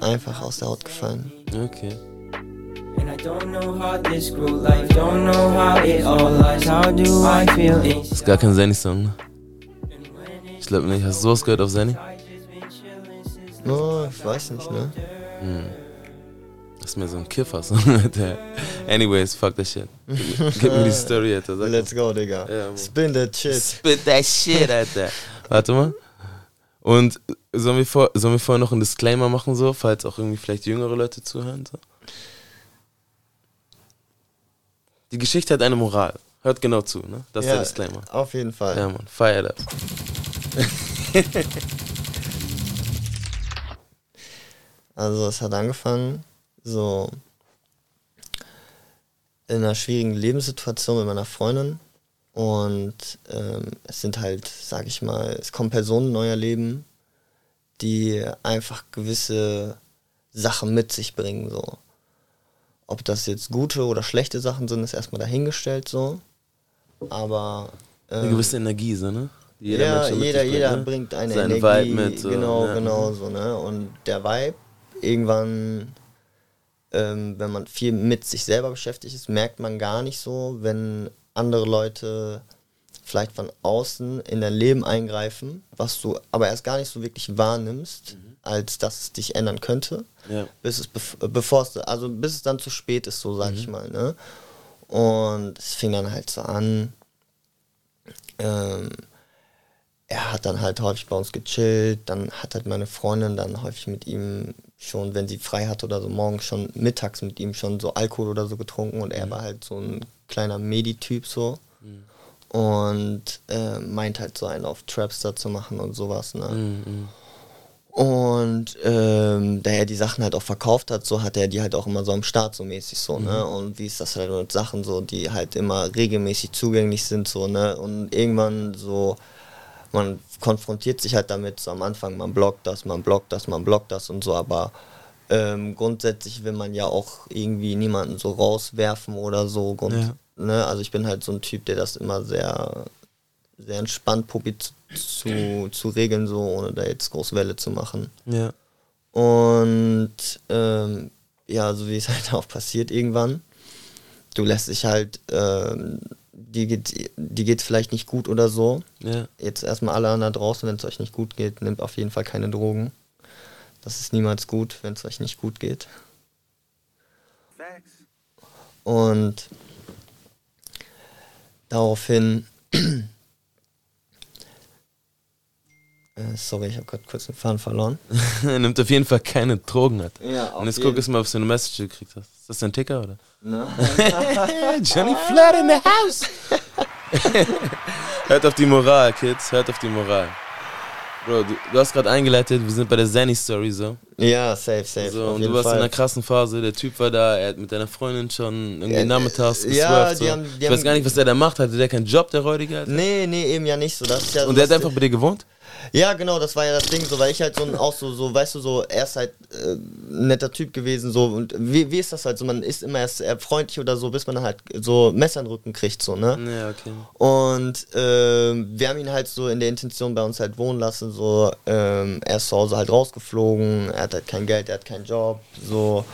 S1: Einfach aus der Haut gefallen.
S2: Okay. Das ist gar kein Zanny-Song, ne? Ich glaube nicht. Hast du sowas gehört auf Zanny?
S1: Oh, ich weiß nicht, ne?
S2: Das ist mir so ein Kiffer-Song, Alter. Anyways, fuck that shit. Gib, mir- die Story, Alter. Sag
S1: Let's go, Digga.
S2: Ja.
S1: Spin that shit.
S2: Spit that shit, Alter. Warte mal. Und sollen wir, vor, sollen wir vorher noch einen Disclaimer machen, so, falls auch irgendwie vielleicht jüngere Leute zuhören? So? Die Geschichte hat eine Moral. Hört genau zu, ne? Das ist
S1: ja,
S2: der Disclaimer.
S1: Auf jeden Fall.
S2: Ja, Mann. Feier das.
S1: Also es hat angefangen, so in einer schwierigen Lebenssituation mit meiner Freundin. Und ähm, es sind halt, sag ich mal, es kommen Personen in euer Leben, die einfach gewisse Sachen mit sich bringen. So. Ob das jetzt gute oder schlechte Sachen sind, ist erstmal dahingestellt so. Aber
S2: Eine
S1: ähm,
S2: gewisse Energie, so, ne? Die
S1: ja,
S2: Mensch
S1: jeder,
S2: sich
S1: jeder
S2: ne?
S1: bringt eine
S2: Seine
S1: Energie.
S2: Vibe mit. So,
S1: genau,
S2: ja.
S1: genau so, ne? Und der Vibe, irgendwann, ähm, wenn man viel mit sich selber beschäftigt ist, merkt man gar nicht so, wenn andere Leute vielleicht von außen in dein Leben eingreifen, was du aber erst gar nicht so wirklich wahrnimmst, als dass es dich ändern könnte,
S2: Ja.
S1: bis es bev- bevor es also bis es dann zu spät ist, so sag ich mal, ne? Und es fing dann halt so an. Ähm, er hat dann halt häufig bei uns gechillt, dann hat halt meine Freundin dann häufig mit ihm schon, wenn sie frei hatte oder so morgens schon mittags mit ihm schon so Alkohol oder so getrunken und er war halt so ein kleiner Medi-Typ so und äh, meint halt so einen auf Trapster zu machen und sowas, ne?
S2: Mhm.
S1: Und ähm, da er die Sachen halt auch verkauft hat, so hat er die halt auch immer so am Start so mäßig so, ne? Und wie ist das halt mit Sachen so, die halt immer regelmäßig zugänglich sind, so, ne? Und irgendwann so, man konfrontiert sich halt damit, so am Anfang, man blockt das, man blockt das, man blockt das und so, aber ähm, grundsätzlich will man ja auch irgendwie niemanden so rauswerfen oder so. Grund,
S2: Ja.
S1: Ne? Also ich bin halt so ein Typ, der das immer sehr, sehr entspannt probiert zu, zu, regeln, so ohne da jetzt groß Welle zu machen.
S2: Ja.
S1: Und ähm, ja, so wie es halt auch passiert irgendwann. Du lässt dich halt, ähm, die geht, die geht vielleicht nicht gut oder so.
S2: Ja.
S1: Jetzt erstmal alle anderen da draußen, wenn es euch nicht gut geht, nehmt auf jeden Fall keine Drogen. Das ist niemals gut, wenn es euch nicht gut geht. Und daraufhin, äh, sorry, ich habe gerade kurz den Faden verloren.
S2: er nimmt auf jeden Fall keine Drogen hat.
S1: Ja,
S2: Und jetzt guck jetzt mal, ob du eine Message gekriegt hast. Ist das dein Ticker oder?
S1: Ne?
S2: Johnny Flat in the house. Hört auf die Moral, Kids. Hört auf die Moral. Bro, du, du hast gerade eingeleitet, wir sind bei der Zanny-Story so.
S1: Ja, safe, safe.
S2: so und du warst
S1: Fall.
S2: in einer krassen Phase, der Typ war da, er hat mit deiner Freundin schon irgendwie
S1: Ja,
S2: nachmittags
S1: ja,
S2: geswerft.
S1: die
S2: so.
S1: haben-
S2: ich weiß gar nicht, was der da macht. Hatte der keinen Job, der Räudige? Alter?
S1: Nee, nee, eben ja nicht so. Das ist ja
S2: Und der hat einfach bei dir gewohnt?
S1: Ja, genau, das war ja das Ding, so, weil ich halt so ein, auch so, so, weißt du, so, er ist halt äh, netter Typ gewesen, so, und wie, wie ist das halt so, man ist immer erst eher freundlich oder so, bis man halt so Messer in den Rücken kriegt, so, ne?
S2: Ja, okay.
S1: Und ähm, wir haben ihn halt so in der Intention bei uns halt wohnen lassen, so, ähm, er ist zu Hause halt rausgeflogen, er hat halt kein Geld, er hat keinen Job, so.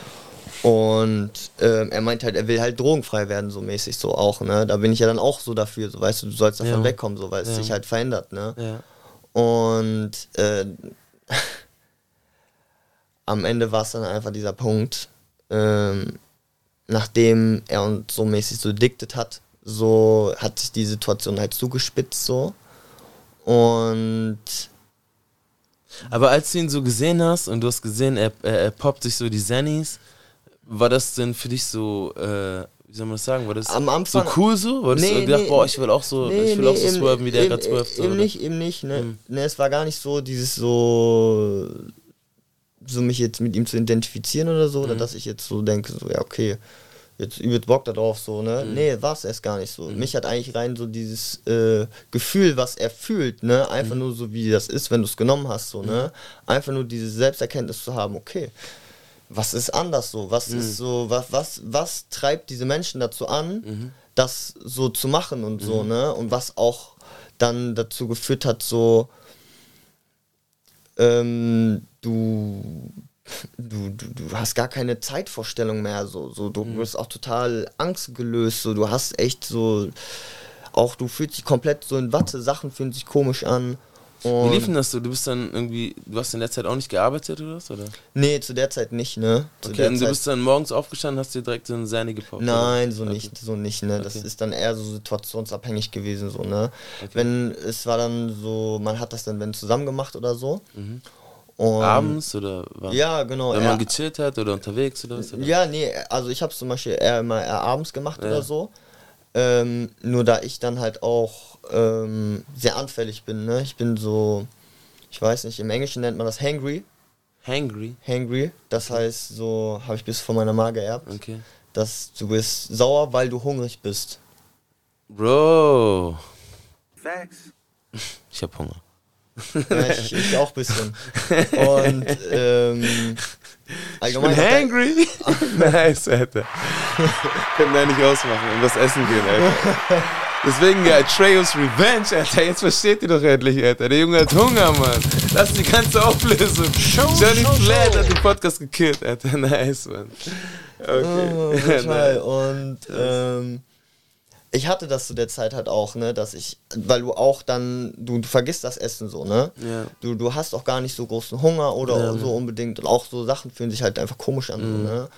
S1: Und ähm, er meint halt, er will halt drogenfrei werden, so mäßig so auch, ne? Da bin ich ja dann auch so dafür, so weißt du, du sollst davon
S2: Ja.
S1: wegkommen, so, weil es
S2: Ja.
S1: sich halt verändert, ne?
S2: Ja.
S1: Und äh, am Ende war es dann einfach dieser Punkt, ähm, nachdem er uns so mäßig so diktet hat, so hat sich die Situation halt zugespitzt so. Und
S2: Aber als du ihn so gesehen hast und du hast gesehen, er, er, er poppt sich so die Zannies, war das denn für dich so, äh, wie soll man das sagen, war das
S1: Am Anfang-
S2: so cool so? War das so gedacht, boah, ich will auch so, ich will auch so
S1: eben-
S2: swerven, wie der
S1: eben-
S2: gerade swerft? so,
S1: Eben
S2: oder?
S1: nicht, eben nicht, ne?
S2: Mhm.
S1: ne? Es war gar nicht so dieses so, so mich jetzt mit ihm zu identifizieren oder so, oder
S2: Mhm.
S1: dass ich jetzt so denke, so, ja, okay, jetzt übelst Bock darauf, so, ne?
S2: Mhm.
S1: Nee, war es erst gar nicht so. Mich hat eigentlich rein so dieses äh, Gefühl, was er fühlt, ne? Einfach
S2: Mhm.
S1: nur so, wie das ist, wenn du es genommen hast, so, ne? Einfach nur diese Selbsterkenntnis zu haben, okay, was ist anders so? Was
S2: Mhm.
S1: ist so, was, was, was treibt diese Menschen dazu an,
S2: Mhm.
S1: das so zu machen und so, ne? Und was auch dann dazu geführt hat, so ähm, du, du, du, du hast gar keine Zeitvorstellung mehr, so, so du
S2: Mhm.
S1: wirst auch total angstgelöst, so du hast echt so, auch du fühlst dich komplett so in Watte, Sachen fühlen sich komisch an.
S2: Wie
S1: Und
S2: lief denn das so? Du bist dann irgendwie, du hast in der Zeit auch nicht gearbeitet oder was? Oder?
S1: nee, zu der Zeit nicht, ne? Zu
S2: Okay, und du bist dann morgens aufgestanden, hast dir direkt so eine Sahne gepoppt?
S1: Nein,
S2: oder?
S1: so
S2: Okay.
S1: nicht, so nicht, ne? Das
S2: Okay.
S1: ist dann eher so situationsabhängig gewesen, so, ne?
S2: Okay.
S1: Wenn, es war dann so, man hat das dann, wenn zusammen gemacht oder so.
S2: Mhm.
S1: Und
S2: Abends oder wann?
S1: Ja, genau.
S2: Wenn man gechillt hat oder unterwegs oder was? Oder?
S1: Ja, nee, also ich habe es zum Beispiel eher immer eher abends gemacht
S2: Ja.
S1: oder so. Ähm, nur da ich dann halt auch ähm, sehr anfällig bin, ne? Ich bin so, ich weiß nicht, im Englischen nennt man das hangry.
S2: Hangry?
S1: Hangry, das heißt, so habe ich bis von meiner Mama geerbt,
S2: Okay.
S1: dass du bist sauer, weil du hungrig bist.
S2: Bro,
S3: Facts.
S2: ich hab Hunger.
S1: Ja, ich, ich auch ein bisschen. Und ähm, allgemein.
S2: ich bin hangry. nice, Alter. Können da nicht ausmachen und was essen gehen, Alter. Deswegen, ja, Atreus Revenge, Alter. Jetzt versteht ihr doch endlich, Alter. Der Junge hat Hunger, Mann. Das ist die ganze Auflösung. Johnny Flat hat den Podcast gekillt, Alter. Nice, Mann.
S1: Oh,
S2: Okay.
S1: total. Und ähm, ich hatte das zu der Zeit halt auch, ne, dass ich, weil du auch dann, du, du vergisst das Essen so, ne?
S2: Ja.
S1: Du, du hast auch gar nicht so großen Hunger oder
S2: Ja,
S1: so unbedingt und auch so Sachen fühlen sich halt einfach komisch an,
S2: Mhm.
S1: so, ne?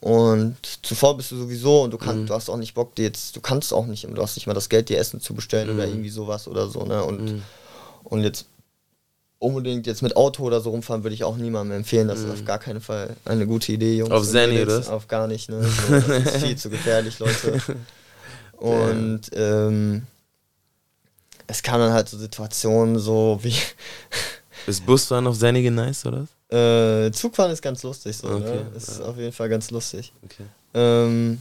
S1: Und zuvor bist du sowieso und du kannst,
S2: Mhm.
S1: du hast auch nicht Bock, dir jetzt, du kannst auch nicht, du hast nicht mal das Geld, dir Essen zu bestellen oder
S2: Mhm.
S1: irgendwie sowas oder so, ne? Und,
S2: Mhm.
S1: und jetzt unbedingt jetzt mit Auto oder so rumfahren würde ich auch niemandem empfehlen. Das ist auf gar keinen Fall eine gute Idee, Jungs.
S2: Mhm. Auf Zenny, oder?
S1: Auf gar nicht, ne? So, das ist viel zu gefährlich, Leute. Und ähm, es kam dann halt so Situationen so wie
S2: Ist Busfahren auf Seinige nice, oder?
S1: Äh, Zugfahren ist ganz lustig so,
S2: Okay,
S1: ne? Ist auf jeden Fall ganz lustig.
S2: Okay.
S1: Ähm,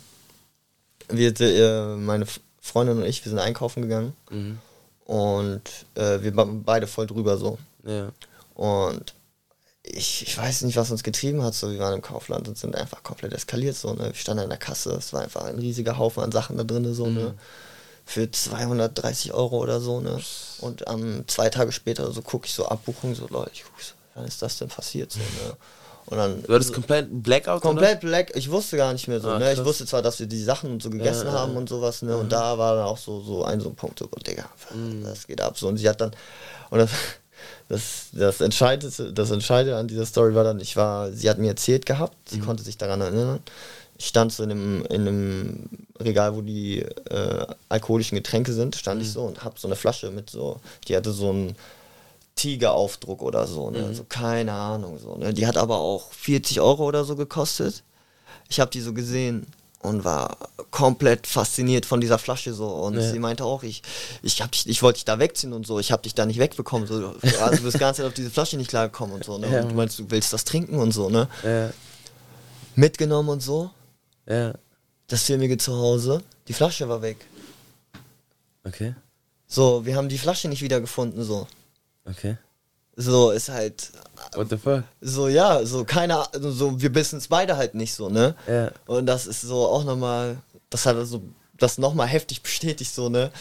S1: wir, äh, meine Freundin und ich, wir sind einkaufen gegangen
S2: Mhm.
S1: und äh, wir waren beide voll drüber so.
S2: Ja.
S1: Und ich, ich weiß nicht, was uns getrieben hat. So, wir waren im Kaufland und sind einfach komplett eskaliert. So, ne? Wir standen in der Kasse, es war einfach ein riesiger Haufen an Sachen da drin, so, ne? Für 230 Euro oder so, ne? Und ähm, zwei Tage später so gucke ich so Abbuchung, so Leute, ich guck so, wann ist das denn passiert? So, ne? Und dann.
S2: Du hattest komplett Blackout,
S1: Komplett black, ich wusste gar nicht mehr so,
S2: Ah,
S1: ne? Ich wusste zwar, dass wir die Sachen und so gegessen
S2: Ja,
S1: haben
S2: ja.
S1: und sowas, ne? Und da war dann auch so, so ein so ein Punkt, so, Digga,
S2: Mhm.
S1: das geht ab so. Und sie hat dann, und das, das, das Entscheidende, das Entscheidende an dieser Story war dann, ich war, sie hat mir erzählt gehabt, sie
S2: Mhm.
S1: konnte sich daran erinnern. Ich stand so in einem, in einem Regal, wo die äh, alkoholischen Getränke sind, stand
S2: Mhm.
S1: ich so und hab so eine Flasche mit so, die hatte so einen Tigeraufdruck oder so, ne?
S2: Mhm.
S1: So keine Ahnung so, ne? Die hat aber auch 40 Euro oder so gekostet. Ich habe die so gesehen und war komplett fasziniert von dieser Flasche so und
S2: Ja.
S1: sie meinte auch, ich ich hab dich ich wollte dich da wegziehen und so, ich habe dich da nicht wegbekommen so, also du bist ganz auf diese Flasche nicht klargekommen und so, ne?
S2: Ja.
S1: Und du meinst, du willst das trinken und so, ne?
S2: Ja.
S1: Mitgenommen und so.
S2: Ja.
S1: Das Filmige zu Hause, die Flasche war weg.
S2: Okay.
S1: So, wir haben die Flasche nicht wiedergefunden so.
S2: Okay.
S1: So ist halt
S2: What the fuck?
S1: so ja, so keine also so wir wissen es beide halt nicht so, ne?
S2: Ja.
S1: Und das ist so auch nochmal, das hat so das nochmal heftig bestätigt so, ne?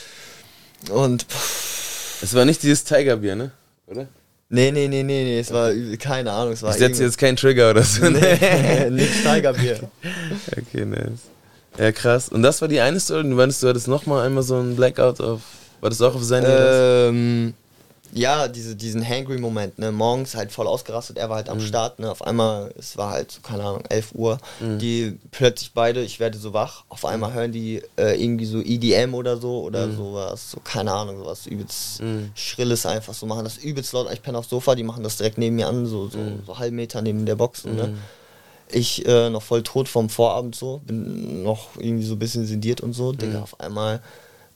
S1: Und pff,
S2: Es war nicht dieses Tigerbier, ne? Oder?
S1: nee, nee, nee, nee, nee, es war keine Ahnung, es war
S2: Ich setze jetzt keinen Trigger oder so.
S1: nee, nicht Tigerbier.
S2: Okay, nice. Ja, krass. Und das war die eine Story? Du meinst, du hattest nochmal einmal so ein Blackout auf. War das auch auf seine?
S1: Ähm, ja, diese, diesen Hangry-Moment, ne? Morgens halt voll ausgerastet, er war halt am
S2: Mhm.
S1: Start, ne? Auf einmal, es war halt, so, keine Ahnung, 11 Uhr, die plötzlich beide, ich werde so wach, auf einmal hören die äh, irgendwie so EDM oder so oder
S2: Mhm.
S1: sowas, so, keine Ahnung, sowas übelst
S2: Mhm.
S1: Schrilles einfach so, machen das übelst laut, ich penne aufs Sofa, die machen das direkt neben mir an, so, so, so halb Meter neben der Box, ne?
S2: Mhm.
S1: Ich äh, noch voll tot vom Vorabend so, bin noch irgendwie so ein bisschen sendiert und so, Digga, auf einmal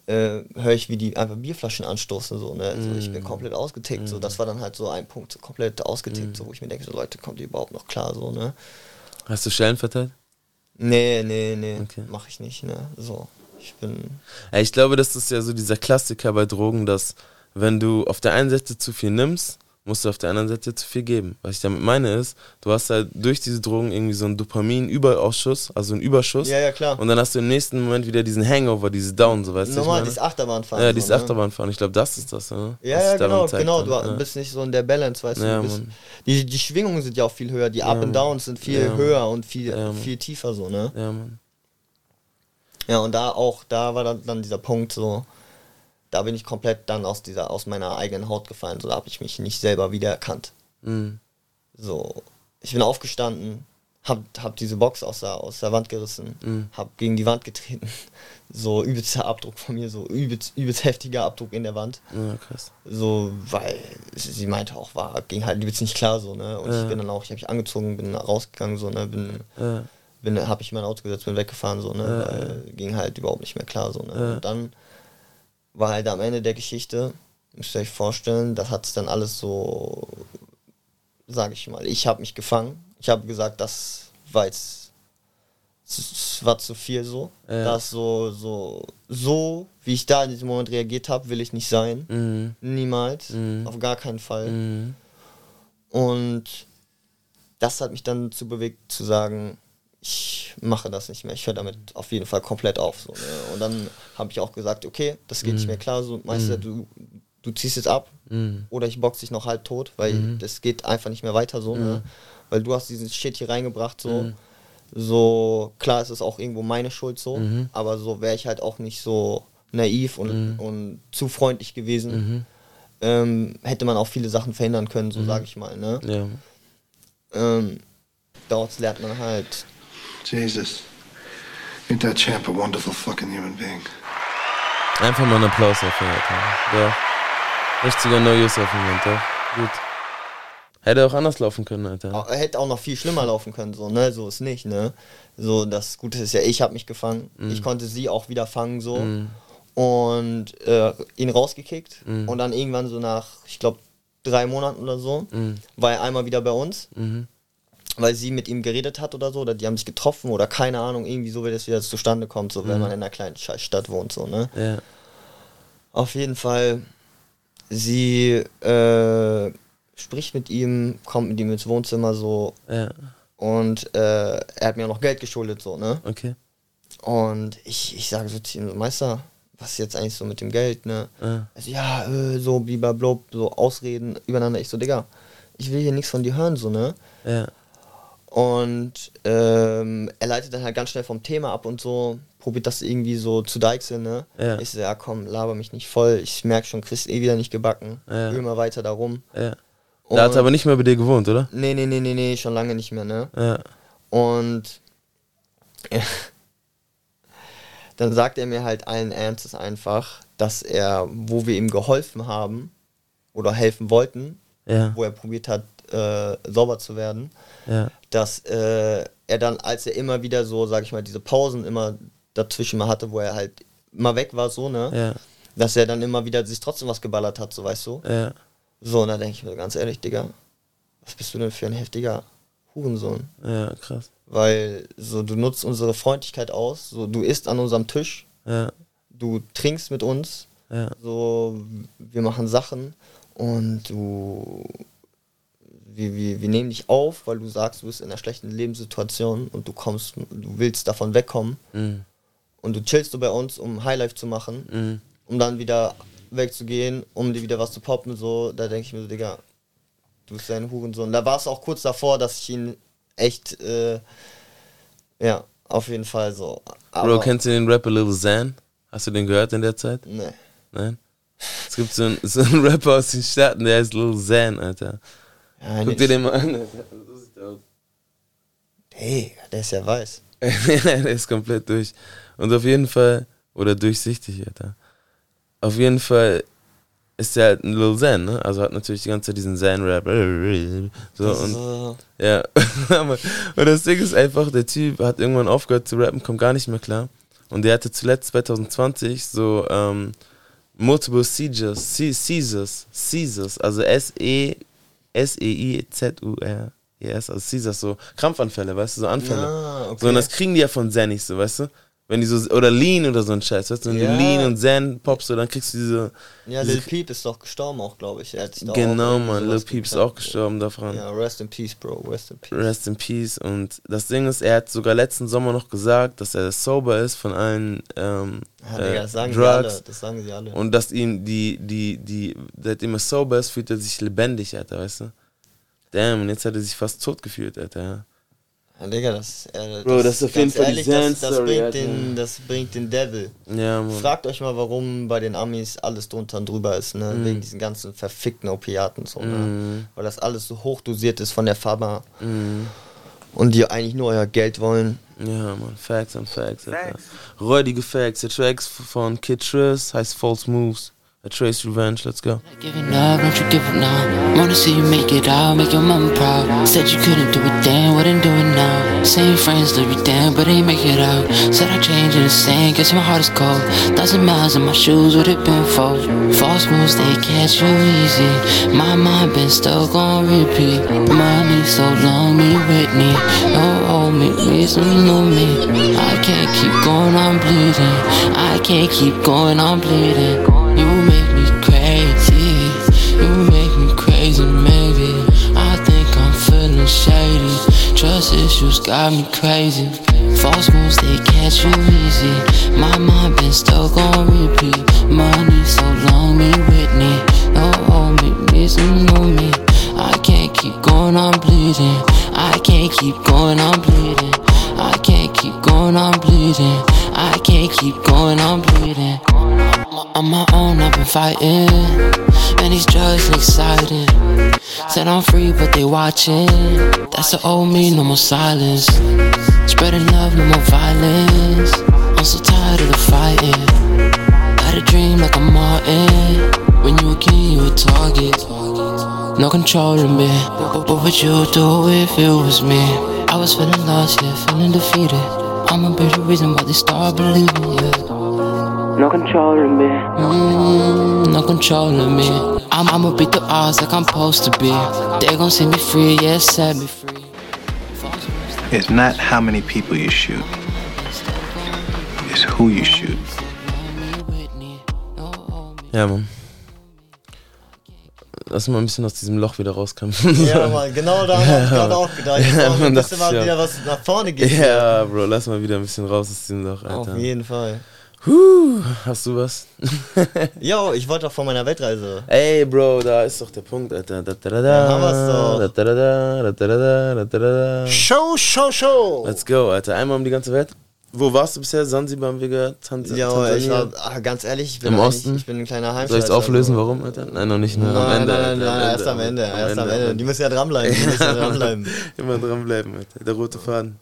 S1: äh, höre ich, wie die einfach Bierflaschen anstoßen, so, ne? Also ich bin komplett ausgetickt, so, das war dann halt so ein Punkt, so komplett ausgetickt, so, wo ich mir denke, so Leute, kommt ihr überhaupt noch klar, so, ne?
S2: Hast du Schellen verteilt?
S1: Nee, nee, nee,
S2: Okay.
S1: mach ich nicht, ne? So, ich bin,
S2: ich glaube, das ist ja so dieser Klassiker bei Drogen, dass wenn du auf der einen Seite zu viel nimmst, musst du auf der anderen Seite zu viel geben. Was ich damit meine ist, du hast halt durch diese Drogen irgendwie so einen Dopamin-Überausschuss, also einen Überschuss.
S1: ja, ja, klar.
S2: Und dann hast du im nächsten Moment wieder diesen Hangover, diese Down, so weißt du.
S1: Normal, dieses
S2: meine?
S1: Achterbahn
S2: Ja, dieses
S1: so, ne?
S2: Achterbahnfahren. Ich glaube, das ist das, ne?
S1: Ja,
S2: Was
S1: ja, genau, genau. Du
S2: ja.
S1: bist nicht so in der Balance, weißt
S2: Ja,
S1: du. bist, die, die Schwingungen sind ja auch viel höher, die Up
S2: Ja,
S1: and Downs sind viel
S2: Ja,
S1: höher und viel, viel tiefer so, ne?
S2: Ja, Mann.
S1: Ja, und da auch, da war dann, dann dieser Punkt so, da bin ich komplett dann aus dieser, aus meiner eigenen Haut gefallen, so da habe ich mich nicht selber wiedererkannt.
S2: Mhm.
S1: So, ich bin aufgestanden, hab, hab diese Box aus der, aus der Wand gerissen,
S2: Mhm.
S1: hab gegen die Wand getreten. So übelster Abdruck von mir, so übelst, übelst heftiger Abdruck in der Wand.
S2: Ja, krass.
S1: So, weil sie meinte auch, war, ging halt übelst nicht klar so, ne? Und
S2: Ja.
S1: ich bin dann auch, ich habe mich angezogen, bin rausgegangen, so, ne? Bin,
S2: Ja.
S1: bin habe ich in mein Auto gesetzt, bin weggefahren, so, ne? Weil ging halt überhaupt nicht mehr klar, so, ne? Und dann war halt am Ende der Geschichte, müsst ihr euch vorstellen, das hat es dann alles so, sage ich mal, ich habe mich gefangen. Ich habe gesagt, das war jetzt, es war zu viel so.
S2: Ja.
S1: Das so, so, so, wie ich da in diesem Moment reagiert habe, will ich nicht sein.
S2: Mhm.
S1: Niemals.
S2: Mhm.
S1: Auf gar keinen Fall.
S2: Mhm.
S1: Und das hat mich dann dazu bewegt zu sagen, ich mache das nicht mehr. Ich höre damit auf jeden Fall komplett auf. So, ne? Und dann habe ich auch gesagt, okay, das geht nicht mehr klar. So, Meister, du, du ziehst jetzt ab
S2: Mhm.
S1: oder ich box dich noch halb tot, weil das geht einfach nicht mehr weiter so. Ne? Weil du hast diesen Shit hier reingebracht so. So, klar ist es auch irgendwo meine Schuld so,
S2: Mhm.
S1: aber so wäre ich halt auch nicht so naiv und,
S2: Mhm.
S1: und zu freundlich gewesen, ähm, hätte man auch viele Sachen verhindern können,
S2: Mhm.
S1: so sage ich mal. Ne?
S2: Ja.
S1: Ähm, dort lernt man halt.
S5: Jesus. Ain't that champ a wonderful fucking human being?
S2: Einfach mal einen Applaus dafür, Alter. Doch. Richtiger No-Use-Moment, doch. Gut. Hätte auch anders laufen können, Alter.
S1: Hätte auch noch viel schlimmer laufen können, so, ne? So ist nicht, ne? So, das Gute ist ja, ich habe mich gefangen.
S2: Mhm.
S1: Ich konnte sie auch wieder fangen, so.
S2: Mhm.
S1: Und äh, ihn rausgekickt.
S2: Mhm.
S1: Und dann irgendwann so nach, ich glaube, drei Monaten oder so,
S2: Mhm.
S1: war er einmal wieder bei uns.
S2: Mhm.
S1: Weil sie mit ihm geredet hat oder so, oder die haben sich getroffen oder keine Ahnung, irgendwie so, wie das wieder zustande kommt, so, wenn
S2: Mhm.
S1: man in einer kleinen Stadt wohnt, so, ne?
S2: Ja.
S1: Auf jeden Fall, sie äh, spricht mit ihm, kommt mit ihm ins Wohnzimmer so
S2: Ja.
S1: und äh, er hat mir auch noch Geld geschuldet, so, ne?
S2: Okay.
S1: Und ich, ich sage so zu ihm, so, Meister, was ist jetzt eigentlich so mit dem Geld, ne?
S2: Ja.
S1: Also, ja, äh, so blub, so Ausreden übereinander. Ich so, Digga, ich will hier nichts von dir hören, so, ne?
S2: Ja.
S1: Und ähm, er leitet dann halt ganz schnell vom Thema ab und so, probiert das irgendwie so zu deichseln, ne?
S2: Ja.
S1: Ich so, ja komm, laber mich nicht voll. Ich merk schon, kriegst eh wieder nicht gebacken.
S2: Ja.
S1: Immer weiter darum.
S2: Ja. Da hat er aber nicht mehr bei dir gewohnt, oder?
S1: Nee, nee, nee, nee, nee, schon lange nicht mehr, ne?
S2: Ja.
S1: Und dann sagt er mir halt allen Ernstes einfach, dass er, wo wir ihm geholfen haben oder helfen wollten,
S2: Ja.
S1: wo er probiert hat, äh, sauber zu werden,
S2: Ja.
S1: dass äh, er dann, als er immer wieder so, sag ich mal, diese Pausen immer dazwischen mal hatte, wo er halt immer weg war, so, ne?
S2: Ja.
S1: Dass er dann immer wieder sich trotzdem was geballert hat, so weißt du?
S2: Ja.
S1: So, und da denke ich mir ganz ehrlich, Digga, was bist du denn für ein heftiger Hurensohn?
S2: Ja, krass.
S1: Weil so du nutzt unsere Freundlichkeit aus, so du isst an unserem Tisch,
S2: Ja.
S1: du trinkst mit uns,
S2: Ja.
S1: so wir machen Sachen und du wir, wir, wir nehmen dich auf, weil du sagst, du bist in einer schlechten Lebenssituation und du kommst, du willst davon wegkommen
S2: Mhm.
S1: und du chillst du bei uns, um Highlife zu machen,
S2: Mhm.
S1: um dann wieder wegzugehen, um dir wieder was zu poppen, so, da denke ich mir so, Digga, du bist ein Hurensohn. Da war es auch kurz davor, dass ich ihn echt, äh, ja, auf jeden Fall so.
S2: Bro, kennst du den Rapper Lil Xan? Hast du den gehört in der Zeit?
S1: Nee.
S2: Nein? Es gibt so einen, so einen Rapper aus den Staaten, der heißt Lil Xan, Alter.
S1: Ja,
S2: Guck dir den mal an. So sieht er aus.
S1: Hey, der ist ja weiß.
S2: der ist komplett durch. Und auf jeden Fall, oder durchsichtig, Alter. Auf jeden Fall ist der halt ein Lil Xan, ne? Also hat natürlich die ganze Zeit diesen Xan-Rap. So, und,
S1: so-
S2: ja. und das Ding ist einfach, der Typ hat irgendwann aufgehört zu rappen, kommt gar nicht mehr klar. Und der hatte zuletzt 2020 so ähm, Multiple Seizures, Se- Seizures, Seizures, also S-E, S-E-I-Z-U-R-E-S, also Seizures, so Krampfanfälle, weißt du, so Anfälle.
S1: Ja, okay.
S2: So, und das kriegen die ja von Zen nicht so, weißt du? Wenn die so, oder Lean oder so ein Scheiß, weißt du? Wenn
S1: Ja.
S2: du Lean und Zen popst, dann kriegst du diese.
S1: Ja,
S2: diese
S1: Lil Peep ist doch gestorben auch, glaube ich. Er hat sich da
S2: Genau, Mann, Lil Peep ist auch gestorben davon.
S1: Ja, rest in peace, Bro, rest in peace.
S2: Rest in Peace. Und das Ding ist, er hat sogar letzten Sommer noch gesagt, dass er sober ist von allen ähm,
S1: Ja, Digga,
S2: äh,
S1: das sagen sie
S2: Drugs.
S1: alle, das sagen sie alle.
S2: Und dass ihm die, die, die, seitdem er sober ist, fühlt er sich lebendig, Alter, weißt du? Damn, und jetzt hat er sich fast tot gefühlt, Alter. Ja.
S1: Ja, Digga, das, äh,
S2: Bro, das ist auf jeden
S1: ganz
S2: Fall die
S1: ehrlich, das, das,
S2: Zen-Story,
S1: bringt
S2: Alter.
S1: den, das bringt den Devil.
S2: Ja, Mann.
S1: Fragt euch mal, warum bei den Amis alles drunter und drüber ist, ne?
S2: Mhm.
S1: Wegen diesen ganzen verfickten Opiaten so, ne?
S2: Mhm.
S1: Weil das alles so hoch dosiert ist von der Pharma
S2: Mhm.
S1: und die eigentlich nur euer Geld wollen.
S2: Ja, Mann, Facts on Facts, Alter. Räudige Facts. Der Track von Kid Triss heißt False Moves. A Trace Revenge, let's go.
S9: Giving up, don't you give up now. Wanna see you make it out, make your mama proud. Said you couldn't do it then, wouldn't do it now. Same friends live you down, but ain't make it out. Said I changed in the sand, guess my heart is cold. Thousand miles in my shoes, would it been for? False moves, they catch you easy. My mind been stuck on repeat. Money so long, me Whitney. No, oh, me, me, some know me. I can't keep going, I'm bleeding. I can't keep going, I'm bleeding. You make me crazy. You make me crazy, maybe. I think I'm feeling shady. Trust issues got me crazy. False moves, they catch you easy. My mind been stuck on repeat. Money so long, me Whitney. No, oh, me, me, some me. I can't keep going, I'm bleeding. I can't keep going, I'm bleeding. I can't keep going, I'm bleeding. I can't keep going, I'm bleeding. On my own, I've been fighting. And these drugs exciting. Said I'm free, but they watching. That's the old me, no more silence. Spreading love, no more violence. I'm so tired of the fighting. Had a dream like I'm Martin. When you a king, you a target. No control controlling me. But what would you do if it was me? I was feeling lost, yeah, feeling defeated. I'ma be reason why they start believing, yeah. No controlling me. Mm, no controlling me. I'm, I'ma beat the odds like I'm supposed to be. They gon' see me free, yeah, set me free.
S10: It's not how many people you shoot, it's who you shoot.
S2: Ja, Mann. Lass mal ein bisschen aus diesem Loch wieder rauskommen.
S1: Ja, Mann, genau da hab ich gerade auch gedacht. Jetzt
S2: Ja,
S1: brauchen wir
S2: Mann,
S1: ein
S2: das
S1: bisschen mal
S2: ja-
S1: wieder was nach vorne geht.
S2: Ja, Bro, lass mal wieder ein bisschen raus aus diesem Loch, Alter.
S1: Auf jeden Fall.
S2: Huh, hast du was?
S1: Jo, ich wollte doch von meiner Weltreise.
S2: Ey, Bro, da ist doch der Punkt, Alter. Da, da, da, da,
S1: Ja, haben wir's doch.
S2: Da, da, da, da, da, da, da, da, da.
S5: Show, show, show.
S2: Let's go, Alter. Einmal um die ganze Welt. Wo warst du bisher? Sansibar haben wir gehört. Tanz
S1: Ja, ich war, ah, ganz ehrlich, ich bin,
S2: Im Osten?
S1: ich bin ein kleiner Heimscheißer.
S2: Soll ich es auflösen, warum, Alter? Nein, noch nicht. Ne?
S1: Nein,
S2: am Ende,
S1: nein,
S2: Alter,
S1: nein, nein, erst am Ende, erst am Ende. Die müssen ja dranbleiben, die müssen ja dranbleiben.
S2: Immer dranbleiben, Alter. Der rote Faden.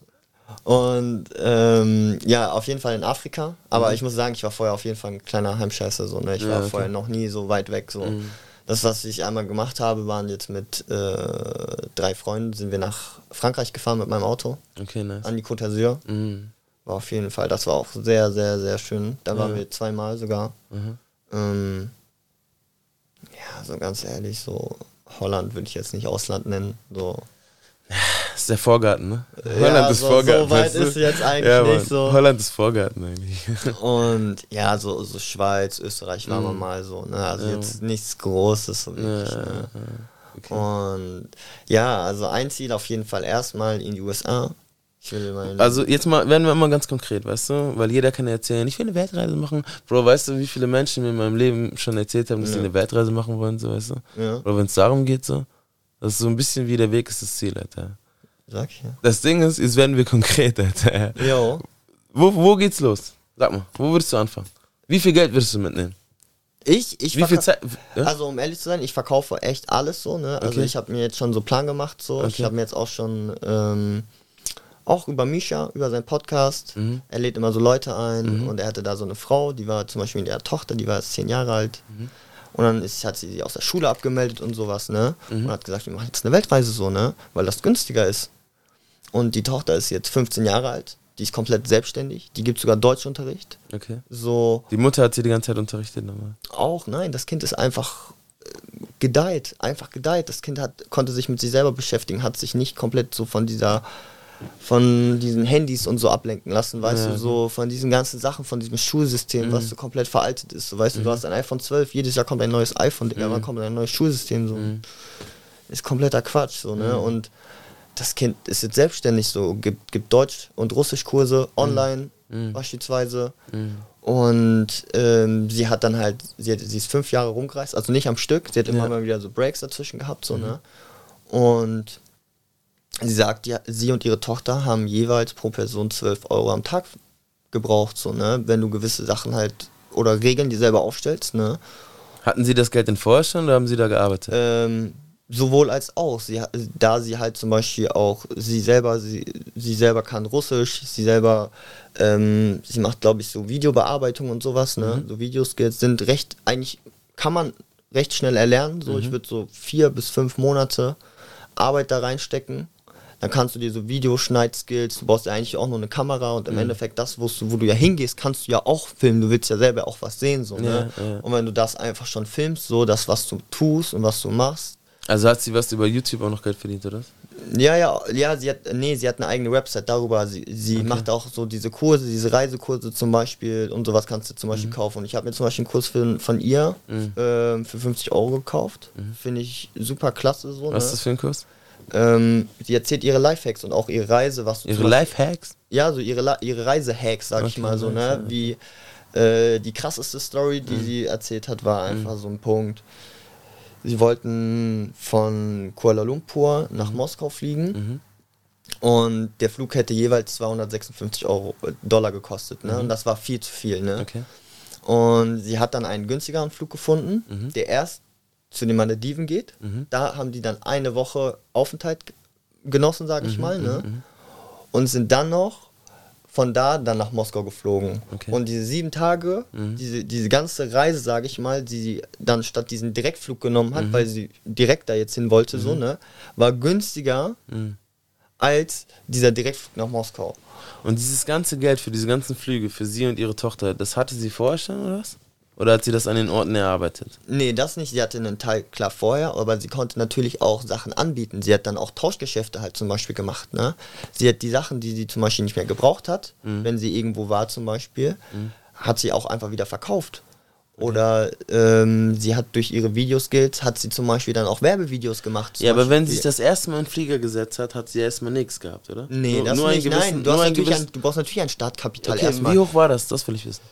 S1: Und ähm, ja, auf jeden Fall in Afrika. Aber
S2: Mhm.
S1: ich muss sagen, ich war vorher auf jeden Fall ein kleiner Heimscheißer. So, ne? Ich
S2: Ja,
S1: war
S2: okay.
S1: vorher noch nie so weit weg. So.
S2: Mhm.
S1: Das, was ich einmal gemacht habe, waren jetzt mit äh, drei Freunden, sind wir nach Frankreich gefahren mit meinem Auto.
S2: Okay, nice.
S1: An die Côte d'Azur.
S2: Mhm.
S1: War auf jeden Fall, das war auch sehr, sehr, sehr schön. Da waren
S2: Ja.
S1: wir zweimal sogar.
S2: Mhm.
S1: Ähm, ja, so ganz ehrlich, so Holland würde ich jetzt nicht Ausland nennen. So.
S2: Das ist der Vorgarten, ne?
S1: Ja,
S2: Holland ist
S1: so-
S2: Vorgarten.
S1: so weit
S2: weißt du?
S1: ist jetzt eigentlich
S2: ja,
S1: nicht so.
S2: Holland ist Vorgarten eigentlich.
S1: Und ja, so, so Schweiz, Österreich war man
S2: Mhm.
S1: mal so, ne? Also
S2: Ja.
S1: jetzt nichts Großes so wirklich.
S2: Ja,
S1: ne?
S2: ja,
S1: Und ja, also ein Ziel auf jeden Fall erstmal in die USA. Ich
S2: Also jetzt mal, werden wir immer ganz konkret, weißt du? Weil jeder kann erzählen, ich will eine Weltreise machen. Bro, weißt du, wie viele Menschen mir in meinem Leben schon erzählt haben, dass sie
S1: Ja.
S2: eine Weltreise machen wollen, so, weißt du?
S1: Ja.
S2: Oder wenn es darum geht, so. Das ist so ein bisschen wie der Weg ist das Ziel, Alter.
S1: Sag ich ja.
S2: Das Ding ist, jetzt werden wir konkret, Alter.
S1: Jo.
S2: Wo, wo geht's los? Sag mal, wo würdest du anfangen? Wie viel Geld würdest du mitnehmen?
S1: Ich, ich
S2: Wie viel Zeit? Ja?
S1: Also um ehrlich zu sein, ich verkaufe echt alles so, ne? Also
S2: Okay.
S1: ich habe mir jetzt schon so Plan gemacht, so. Ich
S2: Okay.
S1: habe mir jetzt auch schon ähm, auch über Misha, über seinen Podcast.
S2: Mhm.
S1: Er lädt immer so Leute ein und er hatte da so eine Frau, die war zum Beispiel mit ihrer Tochter, die war jetzt zehn Jahre alt.
S2: Mhm.
S1: Und dann ist, hat sie sie aus der Schule abgemeldet und sowas, ne? Und hat gesagt, wir machen jetzt eine Weltreise so, ne? Weil das günstiger ist. Und die Tochter ist jetzt 15 Jahre alt. Die ist komplett selbstständig. Die gibt sogar Deutschunterricht.
S2: Okay.
S1: So
S2: Die Mutter hat sie die ganze Zeit unterrichtet nochmal.
S1: auch, nein, das Kind ist einfach äh, gedeiht, einfach gedeiht. Das Kind hat, konnte sich mit sich selber beschäftigen, hat sich nicht komplett so von dieser, von diesen Handys und so ablenken lassen, weißt
S2: Ja.
S1: du, so von diesen ganzen Sachen, von diesem Schulsystem,
S2: Mhm.
S1: was so komplett veraltet ist. So, weißt du, du hast ein iPhone 12, jedes Jahr kommt ein neues iPhone, Digga,
S2: Mhm.
S1: wann kommt ein neues Schulsystem, so. Ist kompletter Quatsch, so, ne,
S2: Mhm.
S1: und das Kind ist jetzt selbstständig so, gibt, gibt Deutsch- und Russischkurse online
S2: Mhm.
S1: beispielsweise.
S2: Mhm.
S1: Und ähm, sie hat dann halt, sie, hat, sie ist fünf Jahre rumgereist, also nicht am Stück, sie hat immer
S2: Ja.
S1: mal wieder so Breaks dazwischen gehabt, so,
S2: Mhm.
S1: ne? Und sie sagt, ja, sie und ihre Tochter haben jeweils pro Person 12 Euro am Tag gebraucht, so, ne? Wenn du gewisse Sachen halt oder Regeln dir selber aufstellst, ne?
S2: Hatten sie das Geld vorher schon oder haben sie da gearbeitet?
S1: Ähm, sowohl als auch. Sie, da sie halt zum Beispiel auch, sie selber, sie, sie selber kann Russisch, sie selber, ähm, sie macht, glaube ich, so Videobearbeitung und sowas, ne?
S2: Mhm.
S1: So Videoskills sind recht, eigentlich kann man recht schnell erlernen. So, ich
S2: Mhm.
S1: würde so vier bis fünf Monate Arbeit da reinstecken. Dann kannst du dir so Videoschneidskills, du brauchst ja eigentlich auch nur eine Kamera und im
S2: Mhm.
S1: Endeffekt das, wo du, wo du ja hingehst, kannst du ja auch filmen. Du willst ja selber auch was sehen, so, ne?
S2: Ja, ja.
S1: Und wenn du das einfach schon filmst, so das, was du tust und was du machst,
S2: Also hat sie was über YouTube auch noch Geld verdient, oder?
S1: ja, ja, ja, sie hat, nee, sie hat eine eigene Website darüber. Sie, sie
S2: Okay.
S1: macht auch so diese Kurse, diese Reisekurse zum Beispiel und sowas kannst du zum Beispiel kaufen. Und ich habe mir zum Beispiel einen Kurs für, von ihr
S2: Mhm.
S1: ähm, für 50 Euro gekauft. Finde ich super klasse so.
S2: Was
S1: ne?
S2: ist das für ein Kurs?
S1: Ähm, sie erzählt ihre Lifehacks und auch ihre Reise, was du
S2: Ihre Lifehacks?
S1: Ja, so ihre, La- ihre Reisehacks, sag ich
S2: Okay,
S1: mal so, ne? Wie äh, die krasseste Story, die
S2: Mhm.
S1: sie erzählt hat, war einfach so ein Punkt. Sie wollten von Kuala Lumpur nach
S2: Mhm.
S1: Moskau fliegen Und der Flug hätte jeweils 256 Euro, äh, Dollar gekostet. Ne?
S2: Mhm.
S1: Und das war viel zu viel. Ne?
S2: Okay.
S1: Und sie hat dann einen günstigeren Flug gefunden,
S2: Mhm.
S1: der erst zu den Malediven geht.
S2: Mhm.
S1: Da haben die dann eine Woche Aufenthalt genossen, sage ich
S2: Mhm,
S1: mal. Ne?
S2: mhm,
S1: Und sind dann noch von da dann nach Moskau geflogen.
S2: Okay.
S1: Und diese sieben Tage,
S2: Mhm.
S1: diese, diese ganze Reise, sage ich mal, die sie dann statt diesen Direktflug genommen hat,
S2: Mhm.
S1: weil sie direkt da jetzt hin wollte, so,
S2: Mhm.
S1: ne, war günstiger
S2: Mhm.
S1: als dieser Direktflug nach Moskau.
S2: Und dieses ganze Geld für diese ganzen Flüge, für sie und ihre Tochter, das hatte sie vorher schon oder was? Oder hat sie das an den Orten erarbeitet?
S1: Nee, das nicht. Sie hatte einen Teil klar vorher, aber sie konnte natürlich auch Sachen anbieten. Sie hat dann auch Tauschgeschäfte halt zum Beispiel gemacht. Ne? Sie hat die Sachen, die sie zum Beispiel nicht mehr gebraucht hat,
S2: Mhm.
S1: wenn sie irgendwo war zum Beispiel,
S2: Mhm.
S1: hat sie auch einfach wieder verkauft. Oder ähm, sie hat durch ihre Videoskills, hat sie zum Beispiel dann auch Werbevideos gemacht.
S2: Ja, aber wenn sie
S1: Beispiel.
S2: sich das erste Mal in den Flieger gesetzt hat, hat sie erstmal nichts gehabt, oder?
S1: Nee,
S2: nur,
S1: das
S2: nur
S1: nicht.
S2: gewissen-
S1: Nein, du,
S2: nur gewissen-
S1: ein, du brauchst natürlich ein Startkapital
S2: Okay,
S1: erstmal.
S2: wie hoch war das? Das will ich wissen.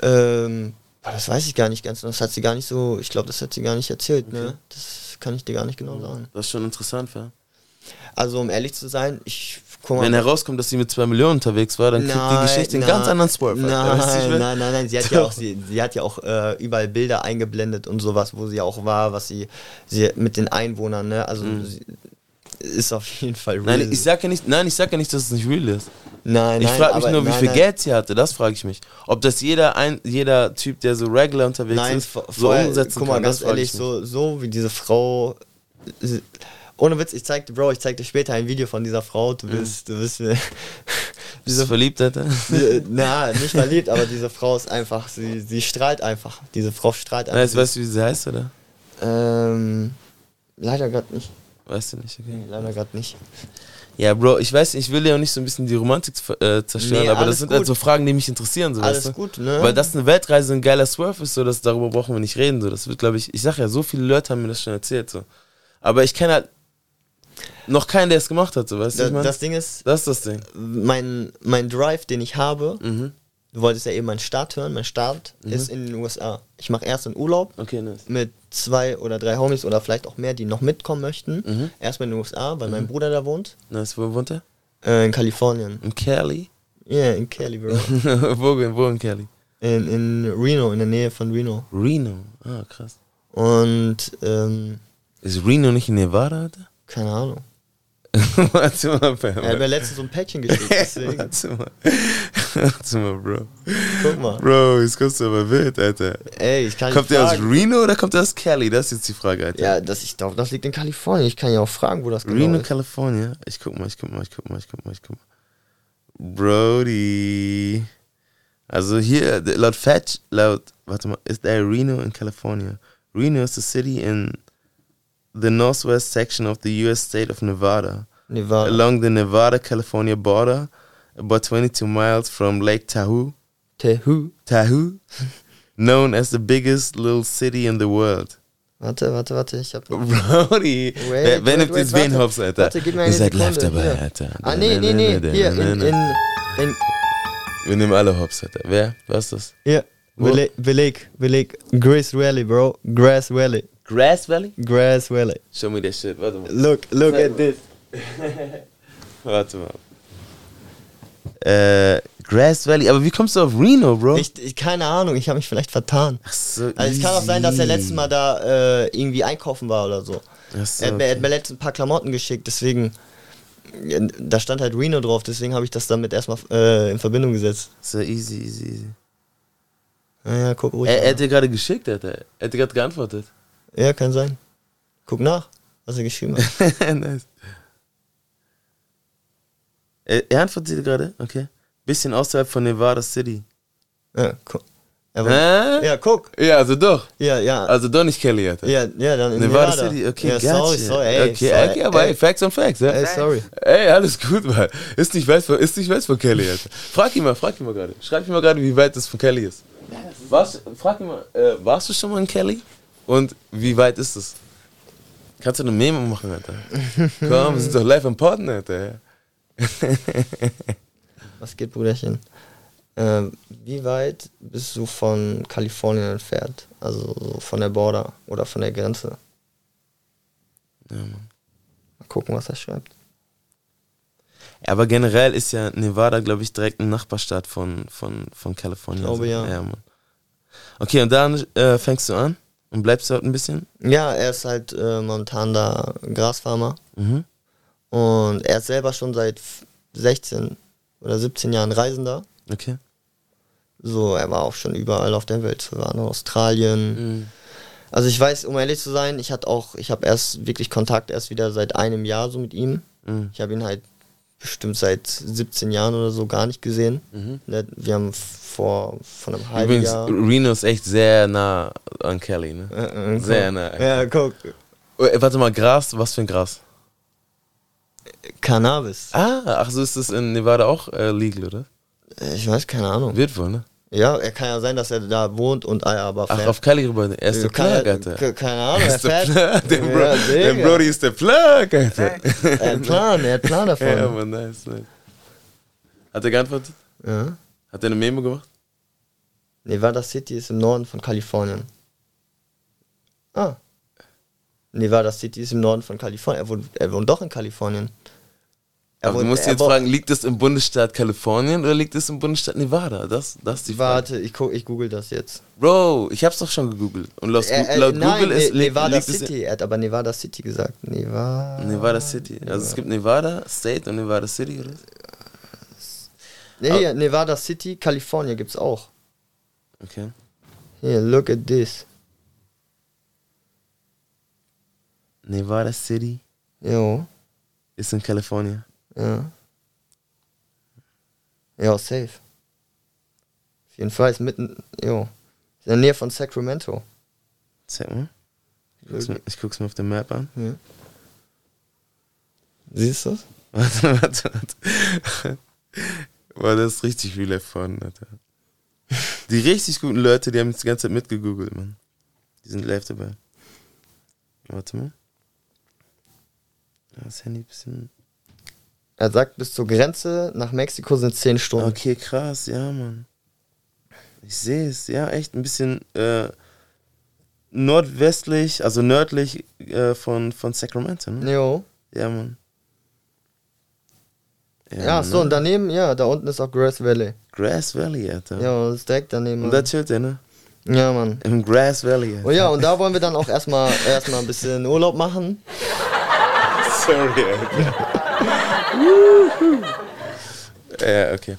S1: Ähm, das weiß ich gar nicht ganz. Das hat sie gar nicht so, ich glaube, das hat sie gar nicht erzählt. Ne? Das kann ich dir gar nicht genau sagen.
S2: Das ist schon interessant, ja.
S1: Also, um ehrlich zu sein, ich guck mal.
S2: Wenn herauskommt, dass sie mit zwei Millionen unterwegs war, dann kriegt die Geschichte einen ganz anderen Swerve.
S1: Nein, nein, nein, nein. Sie hat ja auch, sie, sie hat ja auch äh, überall Bilder eingeblendet und sowas, wo sie auch war, was sie, sie mit den Einwohnern, ne? Also sie ist auf jeden Fall real.
S2: Mhm. Nein, ich sag ja nicht, nein, ich sag ja nicht, dass es nicht real ist.
S1: Nein,
S2: ich frage mich
S1: aber-
S2: nur, wie
S1: nein,
S2: viel
S1: nein.
S2: Geld sie hatte. Das frage ich mich. Ob das jeder ein, jeder Typ, der so regular unterwegs
S1: Nein,
S2: ist,
S1: vor-
S2: so umsetzen
S1: guck mal,
S2: kann.
S1: ganz ehrlich, so, so wie diese Frau. Ohne Witz, ich zeig dir, Bro, ich zeig dir später ein Video von dieser Frau. Du
S2: Mhm.
S1: wirst, du wirst mir.
S2: Bist du verliebt, Alter?
S1: Die- Na, nicht verliebt, aber diese Frau ist einfach, sie, sie strahlt einfach. Diese Frau strahlt einfach.
S2: Weißt, weißt du, wie sie heißt, oder?
S1: Ähm, leider gerade nicht.
S2: Weißt du nicht, okay.
S1: Nee, leider gerade nicht.
S2: Ja, Bro, ich weiß, nicht, ich will ja auch nicht so ein bisschen die Romantik äh, zerstören,
S1: Nee,
S2: aber das sind halt
S1: gut.
S2: so Fragen, die mich interessieren, so
S1: Alles
S2: weißt du?
S1: gut, ne?
S2: Weil das eine Weltreise ein geiler Swerve ist, so dass darüber brauchen wir nicht reden, so. Das wird, glaube ich, ich sag ja, so viele Leute haben mir das schon erzählt, so. Aber ich kenne halt noch keinen, der es gemacht hat, so, weißt du?
S1: Da,
S2: ich mein?
S1: das Ding ist,
S2: das ist das Ding.
S1: mein, mein Drive, den ich habe,
S2: Mhm.
S1: du wolltest ja eben meinen Start hören, mein Start
S2: Mhm.
S1: ist in den USA. Ich mache erst einen Urlaub
S2: Okay, nice.
S1: mit zwei oder drei Homies oder vielleicht auch mehr, die noch mitkommen möchten.
S2: Mhm.
S1: Erstmal in den USA, weil mein
S2: Mhm.
S1: Bruder da wohnt.
S2: Nice, wo wohnt er?
S1: Äh, in Kalifornien.
S2: In Cali?
S1: Ja, yeah, in Cali, Bro.
S2: wo, wo in Cali?
S1: in, in Reno, in der Nähe von Reno.
S2: Reno, ah, krass.
S1: Und, ähm,
S2: Ist Reno nicht in Nevada, Alter?
S1: keine Ahnung.
S2: Warte mal, Fam.
S1: Er hat mir letztens so ein Päckchen geschickt, deswegen.
S2: Warte mal. Warte mal, Bro.
S1: Guck mal.
S2: Bro, jetzt kommst du aber wild, Alter.
S1: Ey, ich kann
S2: Kommt der aus. Reno oder kommt der aus Cali? Das ist jetzt die Frage, Alter.
S1: Ja, das, ich glaube, das liegt in Kalifornien. Ich kann ja auch fragen, wo das genau
S2: Reno,
S1: ist.
S2: California. Ich guck mal, ich guck mal, ich guck mal, ich guck mal, ich guck mal. Brody. Also hier, laut Fetch, laut, warte mal, ist there Reno in California? Reno is a city in the northwest section of the U.S. state of Nevada.
S1: Nevada.
S2: Along the Nevada-California border, about 22 miles from Lake Tahoe.
S1: Tahoe?
S2: Tahoe. known as the biggest little city in the world.
S1: Warte, warte, warte, ich hab.
S2: Brody,
S1: Wait,
S2: wer, wer
S1: wait,
S2: nimmt
S1: wait,
S2: jetzt wen
S1: warte.
S2: hops, Alter?
S1: Warte, gib mir
S2: Ihr
S1: eine
S2: seid live
S1: Sekunde,
S2: dabei,
S1: hier.
S2: Alter.
S1: Ah, nee, nee, nee, hier, in, in, in,
S2: Wir nehmen alle hops, Alter. Wer? Was ist das?
S1: hier,
S2: Wo?
S1: Beleg, Beleg, Beleg, Grace Valley, bro, Grass Valley,
S2: Grass Valley?
S1: Grass Valley.
S2: Show me that shit. Warte mal.
S1: Look, look at this.
S2: Warte mal. Äh, Grass Valley. Aber wie kommst du auf Reno, Bro?
S1: Ich, ich, keine Ahnung, ich habe mich vielleicht vertan.
S2: Ach so,
S1: Also es kann auch sein, dass er letztes Mal da äh, irgendwie einkaufen war oder so.
S2: Ach so,
S1: er, hat mir, er hat
S2: okay.
S1: mir letztens ein paar Klamotten geschickt, deswegen. Da stand halt Reno drauf, deswegen habe ich das damit erstmal äh, in Verbindung gesetzt.
S2: So easy, easy, easy.
S1: Naja, guck ruhig.
S2: Er, er hat dir gerade geschickt, Alter. Er hat dir gerade geantwortet.
S1: Ja, kann sein. Guck nach, was er geschrieben hat.
S2: nice. Er, er antwortet gerade? Okay. Bisschen außerhalb von Nevada City.
S1: ja, guck. Er
S2: Hä?
S1: war, ja, guck.
S2: Ja, also doch.
S1: Ja, ja.
S2: Also doch nicht Kelly, Alter.
S1: ja, ja, dann in
S2: Nevada,
S1: Nevada.
S2: City, okay,
S1: ja,
S2: gotcha.
S1: sorry, sorry, ey,
S2: okay,
S1: sorry,
S2: okay, aber
S1: ey,
S2: ey, Facts on Facts, ja?
S1: ey, sorry.
S2: Ey, alles gut, Mann. Ist nicht weit von, ist nicht weit von Kelly, Alter. Frag ihn mal, frag ihn mal gerade. Schreib ihm mal gerade, wie weit das von Kelly ist. Warst, frag ihn mal, äh, warst du schon mal in Kelly? Und wie weit ist es? Kannst du eine Memo machen, Alter? Komm, wir sind doch live am Podden, Alter.
S1: Was geht, Bruderchen? Ähm, wie weit bist du von Kalifornien entfernt? Also so von der Border oder von der Grenze?
S2: Ja, Mann.
S1: Mal gucken, was er schreibt.
S2: Ja, aber generell ist ja Nevada, glaube ich, direkt ein Nachbarstaat von, von, von Kalifornien.
S1: Glaube, ja.
S2: ja Mann. Okay, und dann äh, fängst du an und bleibst dort ein bisschen?
S1: Ja, er ist halt äh, momentan da Grasfarmer.
S2: Mhm.
S1: Und er ist selber schon seit 16 oder 17 Jahren Reisender.
S2: Okay.
S1: So, er war auch schon überall auf der Welt. Wir waren in Australien.
S2: Mhm.
S1: Also ich weiß, um ehrlich zu sein, ich hatte auch, ich habe erst wirklich Kontakt erst wieder seit einem Jahr so mit ihm.
S2: Mhm.
S1: Ich habe ihn halt bestimmt seit 17 Jahren oder so gar nicht gesehen.
S2: Mhm.
S1: Ne, Wir haben vor, vor einem halben
S2: Übrigens,
S1: Jahr.
S2: Reno ist echt sehr nah an Kelly, ne?
S1: Äh, äh,
S2: sehr
S1: guck.
S2: nah.
S1: Ja, guck.
S2: Äh, Warte mal, Gras, was für ein Gras?
S1: Cannabis.
S2: Ah, ach so ist das in Nevada auch äh, legal, oder?
S1: Äh, Ich weiß, keine Ahnung.
S2: Wird wohl, ne?
S1: Ja, er kann ja sein, dass er da wohnt und aber
S2: Ach, auf Kelly rüber. Er ist der Plug,
S1: er-
S2: Alter.
S1: ke- keine Ahnung,
S2: Er ist der
S1: fährt-
S2: Plug. Der, Bro,
S1: Ja,
S2: der. Brody ist der Plug, Alter.
S1: Er hat einen Plan, er hat einen Plan davon.
S2: Ja, man, nice, nice. Hat er geantwortet?
S1: Ja.
S2: Hat er eine Memo gemacht?
S1: Nevada City ist im Norden von Kalifornien. Ah. Nevada City ist im Norden von Kalifornien. Er wohnt, er wohnt doch in Kalifornien. Er
S2: Aber du
S1: wohnt-
S2: musst
S1: er
S2: jetzt fragen, liegt es im Bundesstaat Kalifornien oder liegt es im Bundesstaat Nevada? Das, das ist die Frage.
S1: Warte, ich, guck, ich google das jetzt.
S2: Bro, ich hab's doch schon gegoogelt. Und laut,
S1: Er- er-
S2: laut
S1: nein,
S2: Google ist,
S1: Ne- Nevada City. Er hat aber Nevada City gesagt. Nevada.
S2: Nevada City. Also es gibt Nevada State und Nevada City, oder?
S1: Nee, hier, Nevada City, Kalifornien gibt's auch.
S2: Okay.
S1: Hier, look at this.
S2: Nevada City
S1: Jo,
S2: ist in Kalifornien.
S1: Ja. Ja, safe. Auf jeden Fall ist mitten, jo. Ist in der Nähe von Sacramento.
S2: Zeig mal. Ich guck's, mir, ich guck's mir auf der Map an.
S1: Ja. Siehst du das?
S2: Warte, warte, warte. Boah, das ist richtig viel davon, Alter. Die richtig guten Leute, die haben jetzt die ganze Zeit mitgegoogelt, Mann. Die sind live dabei. Warte mal. Das Handy ein bisschen.
S1: Er sagt, bis zur Grenze nach Mexiko sind 10 Stunden.
S2: Okay, krass, ja, Mann. Ich sehe es, ja, echt ein bisschen äh, nordwestlich, also nördlich äh, von, von Sacramento, ne?
S1: Jo.
S2: Ja, Mann.
S1: Ja, so, und daneben, ja, da unten ist auch Grass Valley.
S2: Grass Valley, Alter.
S1: Ja, das ist direkt daneben.
S2: Und
S1: Mann.
S2: da chillt er, ne?
S1: Ja, Mann.
S2: Im Grass Valley. Alter.
S1: Oh ja, und da wollen wir dann auch erstmal erstmal ein bisschen Urlaub machen.
S2: Sorry, Alter. Ja, okay.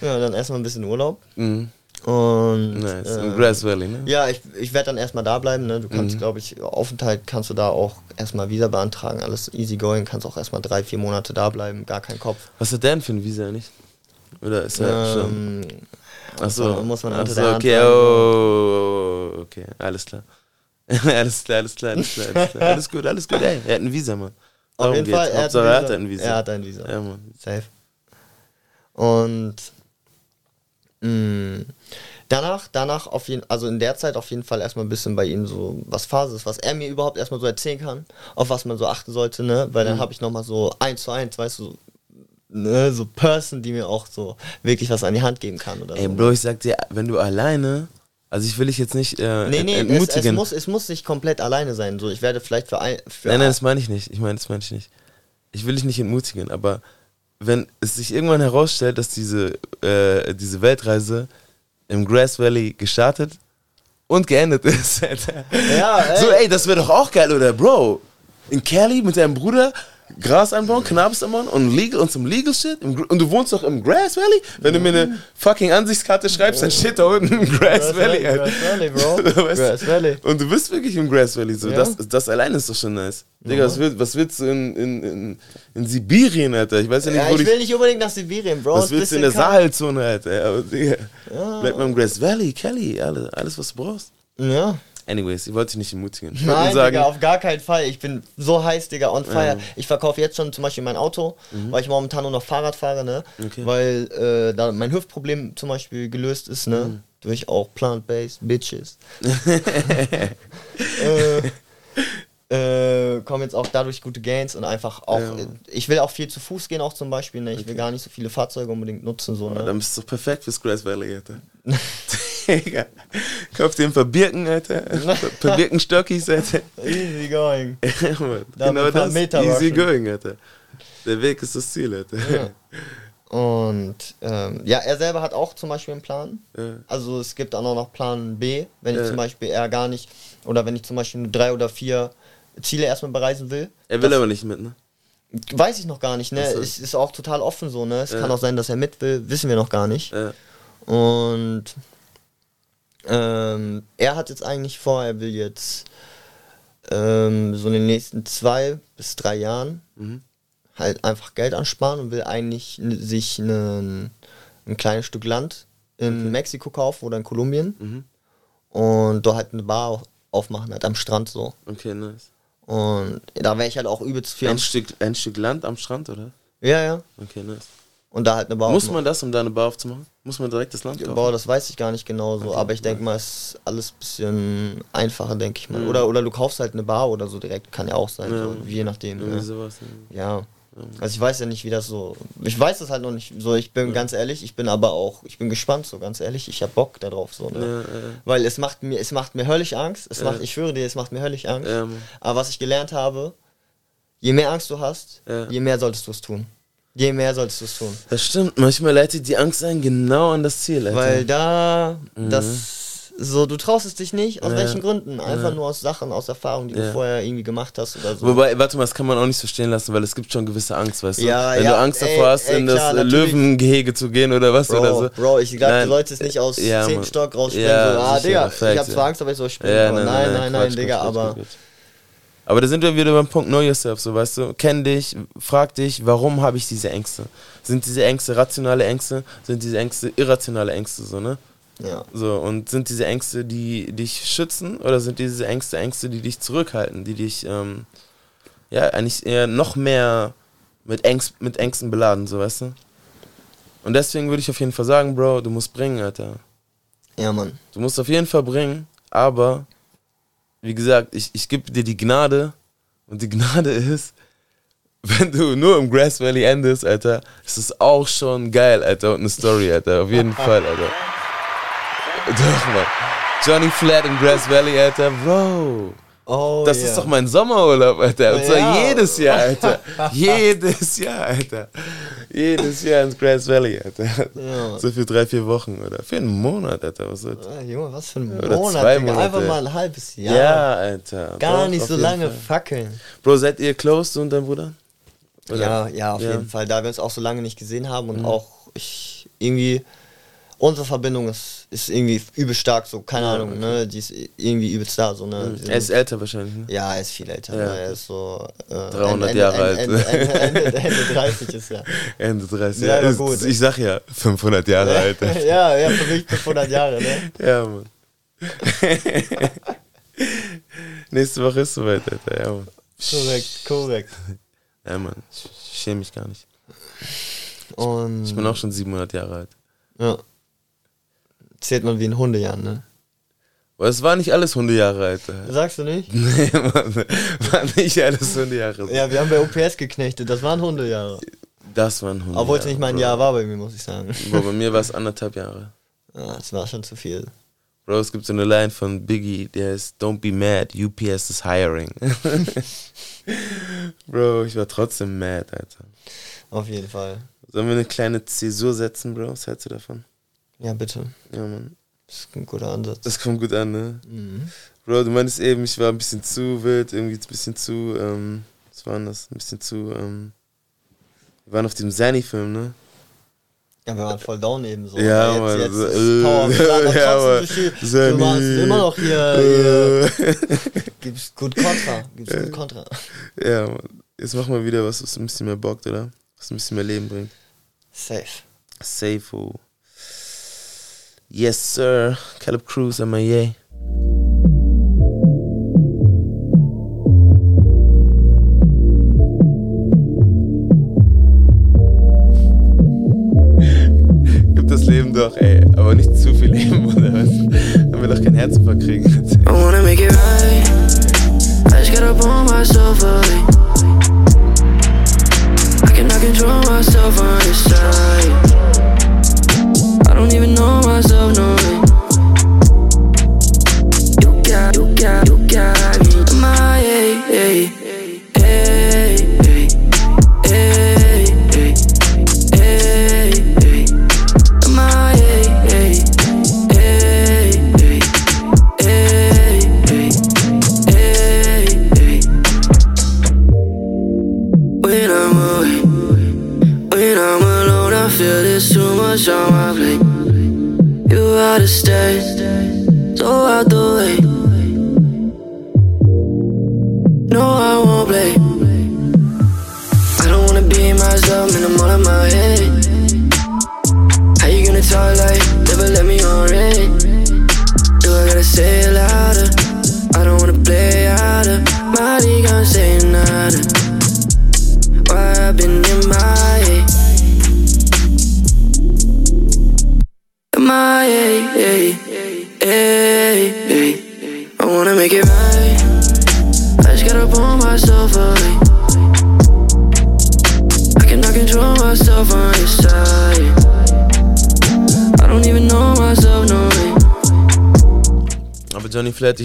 S1: Ja, dann erstmal ein bisschen Urlaub.
S2: Mhm.
S1: Und.
S2: Nice. Im Grass Valley, ne?
S1: Ja, ich, ich werde dann erstmal da bleiben. Ne? Du kannst,
S2: Mhm.
S1: glaube ich, Aufenthalt kannst du da auch erstmal Visa beantragen. Alles easy going. Kannst auch erstmal drei, vier Monate da bleiben. Gar kein Kopf.
S2: Was hat der denn für ein Visa nicht? Oder ist er schon.
S1: Ähm,
S2: Achso,
S1: muss man- muss man
S2: okay, oh, okay, alles klar. alles klar, alles klar, alles klar, alles klar. Alles gut, alles gut, ey. Er hat ein Visa, Mann.
S1: Auf jeden. Fall, er hat,
S2: er
S1: Visa.
S2: hat ein Visa.
S1: Er hat ein Visa.
S2: Ja, Mann.
S1: Safe. Und mh, danach, danach auf jeden also in der Zeit auf jeden Fall erstmal ein bisschen bei ihm so, was Phase ist, was er mir überhaupt erstmal so erzählen kann, auf was man so achten sollte, ne? Weil dann
S2: Mhm.
S1: habe ich nochmal so eins zu eins, weißt du, ne, so Person, die mir auch so wirklich was an die Hand geben kann oder
S2: Ey,
S1: so.
S2: Bro, ich sag dir, wenn du alleine, also ich will dich jetzt nicht äh,
S1: Nee, nee, es, es,
S2: entmutigen.
S1: muss, es muss nicht komplett alleine sein. So, ich werde vielleicht für ein. Für
S2: nein, nein, das meine ich nicht. Ich meine, das meine ich nicht. Ich will dich nicht entmutigen, aber wenn es sich irgendwann herausstellt, dass diese, äh, diese Weltreise im Grass Valley gestartet und geendet ist, Alter.
S1: Ja, ey.
S2: So, ey, das wäre doch auch geil, oder? Bro, in Cali mit deinem Bruder Gras anbauen, Cannabis anbauen und legal und zum Legal Shit. Und du wohnst doch im Grass Valley? Wenn du mir eine fucking Ansichtskarte schreibst, dann steht da unten im Grass,
S1: Grass
S2: Valley.
S1: Grass Valley, Bro.
S2: Weißt?
S1: Grass Valley.
S2: Und du bist wirklich im Grass Valley. So.
S1: Ja.
S2: Das, das alleine ist doch schon nice. Digga, was, will, was willst du in, in, in, in Sibirien, Alter? Ich weiß ja nicht,
S1: Ja,
S2: wo
S1: ich
S2: die.
S1: will nicht unbedingt nach Sibirien, Bro.
S2: Was willst du in der. Sahelzone, Alter? Aber, Digga,
S1: Ja.
S2: bleib mal im Grass Valley, Kelly, alles, alles was du brauchst.
S1: Ja.
S2: Anyways, ich wollte dich nicht entmutigen. Ich
S1: Nein,
S2: sagen,
S1: Digga, auf gar keinen Fall. Ich bin so heiß, Digga, on fire.
S2: Ja.
S1: Ich verkaufe jetzt schon zum Beispiel mein Auto,
S2: Mhm.
S1: weil ich momentan nur noch Fahrrad fahre, ne?
S2: Okay.
S1: Weil äh, da mein Hüftproblem zum Beispiel gelöst ist, ne?
S2: Mhm.
S1: Durch auch Plant-Based Bitches. äh, äh, kommen jetzt auch dadurch gute Gains und einfach auch.
S2: Ja.
S1: äh, Ich will auch viel zu Fuß gehen, auch zum Beispiel, ne? Ich will gar nicht so viele Fahrzeuge unbedingt nutzen, so,
S2: Oh,
S1: ne?
S2: dann bist du perfekt fürs Grass Valley, Alter. Digga, kauf dir ein paar Birken, Alter. Ein paar Alter.
S1: Easy going.
S2: Ja, Mann.
S1: Da
S2: genau das.
S1: Meter
S2: Easy going, Alter. Der Weg ist das Ziel, Alter.
S1: Ja. Und ähm, ja, er selber hat auch zum Beispiel einen Plan.
S2: Ja.
S1: Also es gibt auch noch Plan B, wenn ich
S2: Ja.
S1: zum Beispiel er gar nicht, oder wenn ich zum Beispiel nur drei oder vier Ziele erstmal bereisen will.
S2: Er will aber nicht mit, ne?
S1: Weiß ich noch gar nicht, ne? Es ist auch total offen so, ne? Es
S2: Ja.
S1: kann auch sein, dass er mit will, wissen wir noch gar nicht. Und ähm, er hat jetzt eigentlich vor, er will jetzt ähm, so in den nächsten zwei bis drei Jahren
S2: Mhm.
S1: halt einfach Geld ansparen und will eigentlich sich einen, ein kleines Stück Land in Mexiko kaufen oder in Kolumbien
S2: Mhm.
S1: und dort halt eine Bar au- aufmachen, halt am Strand so.
S2: Okay, nice.
S1: Und da wäre ich halt auch übelst viel
S2: Ein Stück, ein Stück Land am Strand, oder?
S1: Ja, ja.
S2: Okay, nice.
S1: Und da halt eine Bar
S2: Muss
S1: aufmachen.
S2: man das, um da eine Bar aufzumachen? Muss man direkt das Land kaufen?
S1: Boah, das weiß ich gar nicht genau so,
S2: Okay,
S1: aber ich denke mal, es ist alles ein bisschen einfacher, denke ich mal. Oder, oder du kaufst halt eine Bar oder so direkt, kann ja auch sein,
S2: Ja.
S1: so, je nachdem.
S2: Irgendwie
S1: Ja.
S2: sowas,
S1: ja. Also ich weiß ja nicht, wie das so. Ich weiß das halt noch nicht. So, ich bin ganz ehrlich, ich bin aber auch, ich bin gespannt, so ganz ehrlich, ich hab Bock darauf, so, ne?
S2: Ja, ja.
S1: Weil es macht mir, es macht mir höllisch Angst. Es
S2: Ja.
S1: macht, ich schwöre dir, es macht mir höllisch Angst.
S2: Ja,
S1: aber was ich gelernt habe, je mehr Angst du hast,
S2: Ja.
S1: je mehr solltest du es tun. Je mehr solltest du es tun.
S2: Das stimmt, manchmal leitet die Angst einen genau an das Ziel, Alter.
S1: Weil da,
S2: Mhm.
S1: das, so, du traust es dich nicht, aus
S2: Ja.
S1: welchen Gründen? Einfach
S2: Ja.
S1: nur aus Sachen, aus Erfahrungen, die
S2: Ja.
S1: du vorher irgendwie gemacht hast oder so.
S2: Wobei, warte mal, das kann man auch nicht so stehen lassen, weil es gibt schon gewisse Angst, weißt du?
S1: Ja,
S2: Wenn du Angst
S1: ey,
S2: davor hast,
S1: ey,
S2: in
S1: klar,
S2: das
S1: natürlich.
S2: Löwengehege zu gehen oder was
S1: Bro,
S2: oder so.
S1: Bro, ich glaube,
S2: Nein,
S1: du solltest nicht aus
S2: ja,
S1: 10
S2: Mann.
S1: Stock rausspringen.
S2: Ja,
S1: so, ah, Digga,
S2: Facts,
S1: ich hab zwar Angst, aber ich soll springen.
S2: Nein,
S1: nein,
S2: nein,
S1: nein, Digga, aber.
S2: Quatsch, Quatsch. Aber da sind wir wieder beim Punkt Know Yourself, so weißt du, kenn dich, frag dich, warum habe ich diese Ängste? Sind diese Ängste rationale Ängste? Sind diese Ängste irrationale Ängste, so, ne?
S1: Ja.
S2: So, und sind diese Ängste, die dich schützen oder sind diese Ängste Ängste, die dich zurückhalten, die dich, ähm, ja, eigentlich eher noch mehr mit, Ängst, mit Ängsten beladen, so, weißt du? Und deswegen würde ich auf jeden Fall sagen, Bro, du musst bringen, Alter.
S1: Ja, Mann.
S2: Du musst auf jeden Fall bringen, aber wie gesagt, ich, ich gebe dir die Gnade und die Gnade ist, wenn du nur im Grass Valley endest, Alter, ist es auch schon geil, Alter, und eine Story, Alter, auf jeden Fall, Alter. Doch, Mann. Johnny Flat im Grass Valley, Alter, Bro.
S1: Oh,
S2: Das
S1: yeah.
S2: ist doch mein Sommerurlaub, Alter. Und zwar
S1: Ja.
S2: jedes Jahr, Alter. jedes Jahr, Alter. Jedes Jahr ins Grass Valley, Alter.
S1: Ja.
S2: So für drei, vier Wochen oder für einen Monat, Alter. Was soll's?
S1: Ah, Junge, was für ein
S2: Oder
S1: Monat,
S2: zwei. Monate.
S1: Einfach mal ein halbes Jahr.
S2: Ja, Alter.
S1: Gar
S2: Doch,
S1: nicht so lange
S2: Fall.
S1: fackeln.
S2: Bro, seid ihr close, du und dein Bruder? Oder?
S1: Ja, ja, auf jeden Fall. Da wir uns auch so lange nicht gesehen haben und auch ich irgendwie unsere Verbindung ist, ist irgendwie übel stark, so, keine
S2: Ja,
S1: Ahnung,
S2: okay.
S1: ne? Die ist irgendwie übelst da, so, ne?
S2: Mhm. Er ist älter wahrscheinlich, ne?
S1: Ja, er ist viel älter,
S2: Ja.
S1: ne? Er ist so. Äh,
S2: 300
S1: Ende,
S2: Jahre alt.
S1: Ende, Ende, Ende, Ende, Ende 30 ist er.
S2: Ende 30.
S1: Ja,
S2: ist-
S1: gut.
S2: Ich sag ja, 500 Jahre alt. Alter.
S1: ja, ja, für mich 500 Jahre, ne?
S2: Ja, Mann. Nächste Woche ist soweit, Alter. Ja, Mann.
S1: Korrekt, korrekt.
S2: Ja, Mann. Ich, ich schäme mich gar nicht.
S1: Und.
S2: Ich bin auch schon 700 Jahre alt.
S1: Ja. Zählt man wie ein Hundejahr, ne?
S2: Aber es war nicht alles Hundejahre, Alter.
S1: Sagst du nicht?
S2: Nee, Mann. War nicht alles Hundejahre.
S1: Ja, wir haben bei OPS geknechtet, das waren Hundejahre.
S2: Das waren Hundejahre.
S1: Obwohl es nicht mein
S2: Bro.
S1: Jahr war bei mir, muss ich sagen.
S2: Bro, bei mir war es anderthalb Jahre.
S1: Ja, es war schon zu viel.
S2: Bro, es gibt so eine Line von Biggie, der ist Don't be mad, UPS is hiring. Bro, ich war trotzdem mad, Alter.
S1: Auf jeden Fall.
S2: Sollen wir eine kleine Zäsur setzen, Bro? Was hältst du davon?
S1: Ja, bitte.
S2: Ja, Mann.
S1: Das ist ein guter Ansatz.
S2: Das kommt gut an, ne?
S1: Mhm.
S2: Bro, du meinst eben, ich war ein bisschen zu wild, irgendwie ein bisschen zu, ähm, was war denn das? Ein bisschen zu, ähm, wir waren auf dem Zanny-Film, ne?
S1: Ja, wir waren voll down eben so.
S2: Ja,
S1: Aber
S2: Mann.
S1: Jetzt,
S2: so,
S1: jetzt ist Power. Wir
S2: ja. Zanny.
S1: Du machst immer noch hier, hier. Gibt's gut Kontra. Gibt's gut Kontra.
S2: Ja, Mann. Jetzt mach mal wieder was, was ein bisschen mehr bockt, oder? Was ein bisschen mehr Leben bringt.
S1: Safe.
S2: Safe, oh. Yes, sir. Caleb Cruz, MIA. Gib das Leben doch, ey. Aber nicht zu viel Leben, oder was? Dann will doch kein Herzinfarkt kriegen.
S11: I wanna make it right. I just gotta pull myself away. I cannot control myself on this side. I don't even know myself, no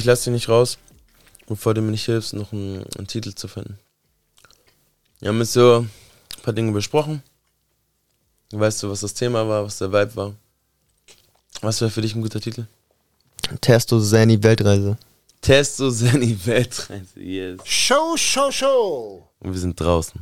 S2: ich lass dich nicht raus, bevor du mir nicht hilfst, noch einen, einen Titel zu finden. Wir haben jetzt so ein paar Dinge besprochen. Weißt du, was das Thema war, was der Vibe war? Was wäre für dich ein guter Titel?
S1: Testo Zanny Weltreise.
S2: Testo Zenny Weltreise, yes.
S12: Show, show, show.
S2: Und wir sind draußen.